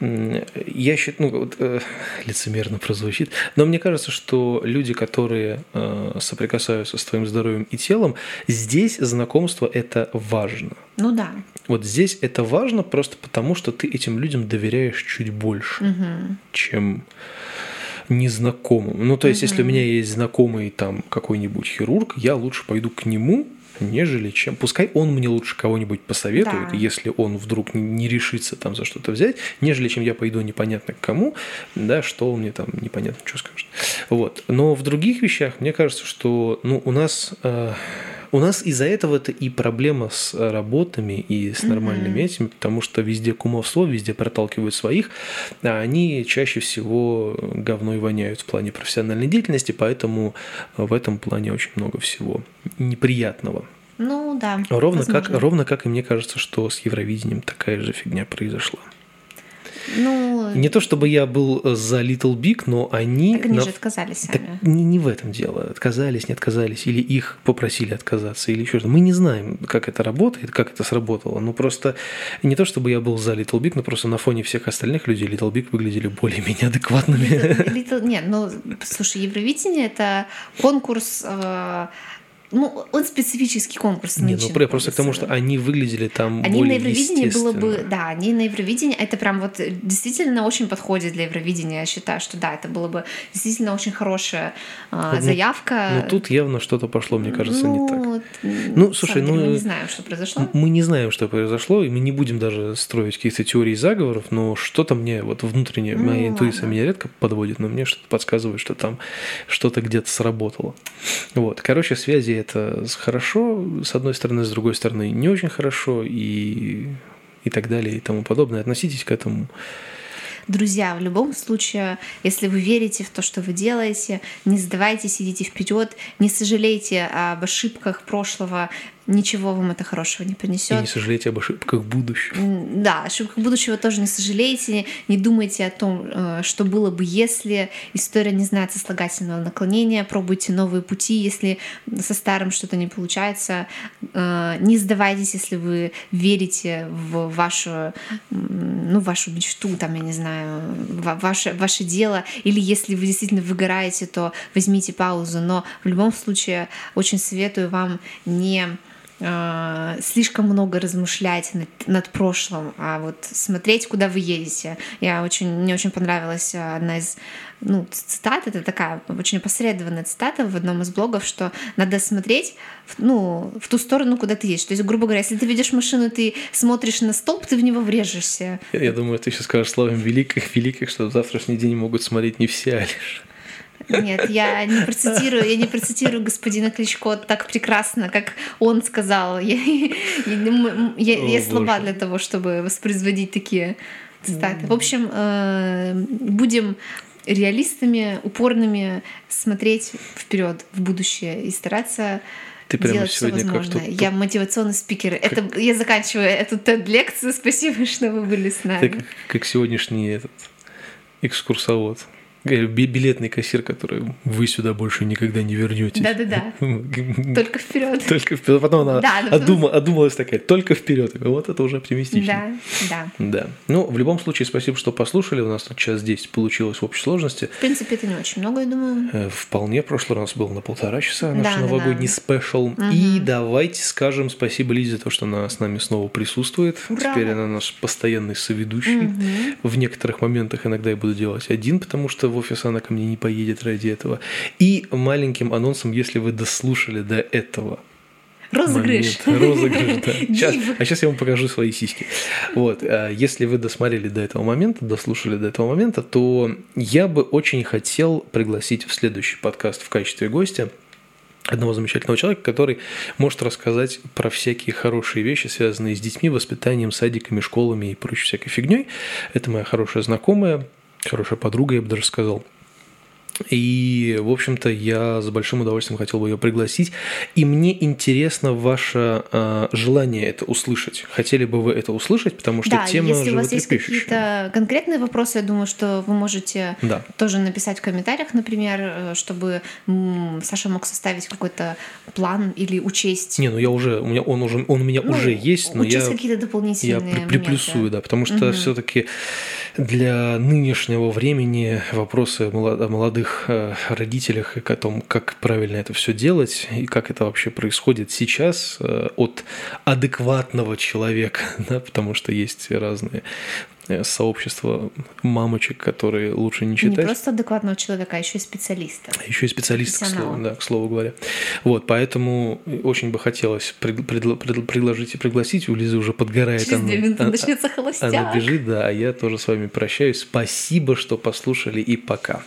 я считаю, ну вот, э, *laughs* лицемерно прозвучит, но мне кажется, что люди, которые э, соприкасаются с твоим здоровьем и телом, здесь знакомство это важно. Ну да. Вот здесь это важно просто потому, что ты этим людям доверяешь чуть больше, угу. чем незнакомым. Ну, то есть, угу. если у меня есть знакомый там какой-нибудь хирург, я лучше пойду к нему, нежели чем... Пускай он мне лучше кого-нибудь посоветует, да. если он вдруг не решится там за что-то взять, нежели чем я пойду непонятно к кому, да, что он мне там непонятно что скажет. Вот. Но в других вещах мне кажется, что ну, у нас... Э, У нас из-за этого это и проблема с работами и с нормальными mm-hmm. этими, потому что везде кумовство, везде проталкивают своих, а они чаще всего говной воняют в плане профессиональной деятельности, поэтому в этом плане очень много всего неприятного. Ну да. Ровно как, ровно как и мне кажется, что с Евровидением такая же фигня произошла. Ну, не то чтобы я был за Little Big, но они... Так они на... же отказались сами. Так не, не в этом дело. Отказались, не отказались, или их попросили отказаться, или еще что-то. Мы не знаем, как это работает, как это сработало. Ну, просто не то чтобы я был за Little Big, но просто на фоне всех остальных людей Little Big выглядели более-менее адекватными. Little, Little... Нет, ну, слушай, Евровидение – это конкурс э, ну, он специфический конкурс. Не, ну просто к тому, что они выглядели там они более на Евровидении было бы, да, они на Евровидении, это прям вот действительно очень подходит для Евровидения. Я считаю, что да, это было бы действительно очень хорошая э, ну, заявка. Ну тут явно что-то пошло, мне кажется, ну, не так. Ну, слушай, ну мы не знаем, что произошло. Мы не знаем, что произошло, и мы не будем даже строить каких-то теорий заговоров, но что-то мне вот внутренне, ну, моя интуиция меня редко подводит, но мне что-то подсказывает, что там что-то где-то сработало. Вот, короче, связи это хорошо, с одной стороны, с другой стороны, не очень хорошо, и, и так далее, и тому подобное. Относитесь к этому Друзья, в любом случае, если вы верите в то, что вы делаете, не сдавайтесь, идите вперед, не сожалейте об ошибках прошлого, ничего вам это хорошего не принесет. И не сожалейте об ошибках будущего. Да, ошибках будущего тоже не сожалейте, не думайте о том, э, что было бы, если. История не знает сослагательного наклонения, пробуйте новые пути, если со старым что-то не получается, э, не сдавайтесь, если вы верите в вашу, ну, вашу мечту, там, я не знаю, ваше, ваше дело, или если вы действительно выгораете, то возьмите паузу, но в любом случае очень советую вам не э, слишком много размышлять над, над прошлым, а вот смотреть, куда вы едете. Я очень, мне очень понравилась одна из ну, цитат, это такая очень опосредованная цитата в одном из блогов, что надо смотреть ну, в ту сторону, куда ты едешь. То есть, грубо говоря, если ты видишь машину, ты смотришь на столб, ты в него врежешься. Я, я думаю, ты сейчас скажешь словом великих, великих, что в завтрашний день могут смотреть не все, а лишь нет, я не процитирую, я не процитирую господина Кличко так прекрасно, как он сказал. Я, я, я, я слаба для того, чтобы воспроизводить такие цитаты. В общем, э, будем реалистами, упорными смотреть вперед в будущее и стараться ты прямо делать сегодня все возможное. Как я мотивационный спикер. Как... Это я заканчиваю эту TED-лекцию. *laughs* Спасибо, что вы были с нами. Ты как, как сегодняшний этот экскурсовод билетный кассир, который вы сюда больше никогда не вернетесь. Да-да-да. *laughs* Только вперед. Только вперед. Потом она да, одума, одумалась такая, только вперед. Вот это уже оптимистично. Да, да. Да. Ну, в любом случае, спасибо, что послушали. У нас тут час 10 получилось в общей сложности. В принципе, это не очень много, я думаю. Э, вполне. Прошлый раз был на полтора часа наш да, новогодний да, спешл. Угу. И давайте скажем спасибо Лизе за то, что она с нами снова присутствует. Ура! Теперь она наш постоянный соведущий. Угу. В некоторых моментах иногда я буду делать один, потому что в офис она ко мне не поедет ради этого. И маленьким анонсом, если вы дослушали до этого, Розыгрыш. Розыгрыш, да. *laughs* Сейчас, а сейчас я вам покажу свои сиськи. Вот. А если вы досмотрели до этого момента, дослушали до этого момента, то я бы очень хотел пригласить в следующий подкаст в качестве гостя одного замечательного человека, который может рассказать про всякие хорошие вещи, связанные с детьми, воспитанием, садиками, школами и прочей всякой фигней. Это моя хорошая знакомая, хорошая подруга, я бы даже сказал. И, в общем-то, я с большим удовольствием хотел бы ее пригласить. И мне интересно ваше э, желание это услышать. Хотели бы вы это услышать, потому что да, тема если у вас есть какие-то конкретные вопросы, я думаю, что вы можете да. тоже написать в комментариях, например, э, чтобы Саша мог составить какой-то план или учесть. Не, ну я уже, у меня он уже, он у меня ну, уже есть, но я какие-то дополнительные я при, приплюсую, да, потому что угу. все-таки для нынешнего времени вопросы о молодых э, родителях и о том, как правильно это все делать и как это вообще происходит сейчас э, от адекватного человека, *laughs* да, потому что есть разные сообщество мамочек, которые лучше не читать. Не просто адекватного человека, а еще и специалиста. Еще и специалиста, к слову, да, к слову говоря. Вот, поэтому очень бы хотелось пред, пред, пред, предложить и пригласить. У Лизы уже подгорает. Через две минуты она, начнется холостяк. Она бежит, да, а я тоже с вами прощаюсь. Спасибо, что послушали, и пока.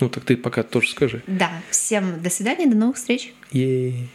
Ну, так ты пока тоже скажи. Да, всем до свидания, до новых встреч. Ей.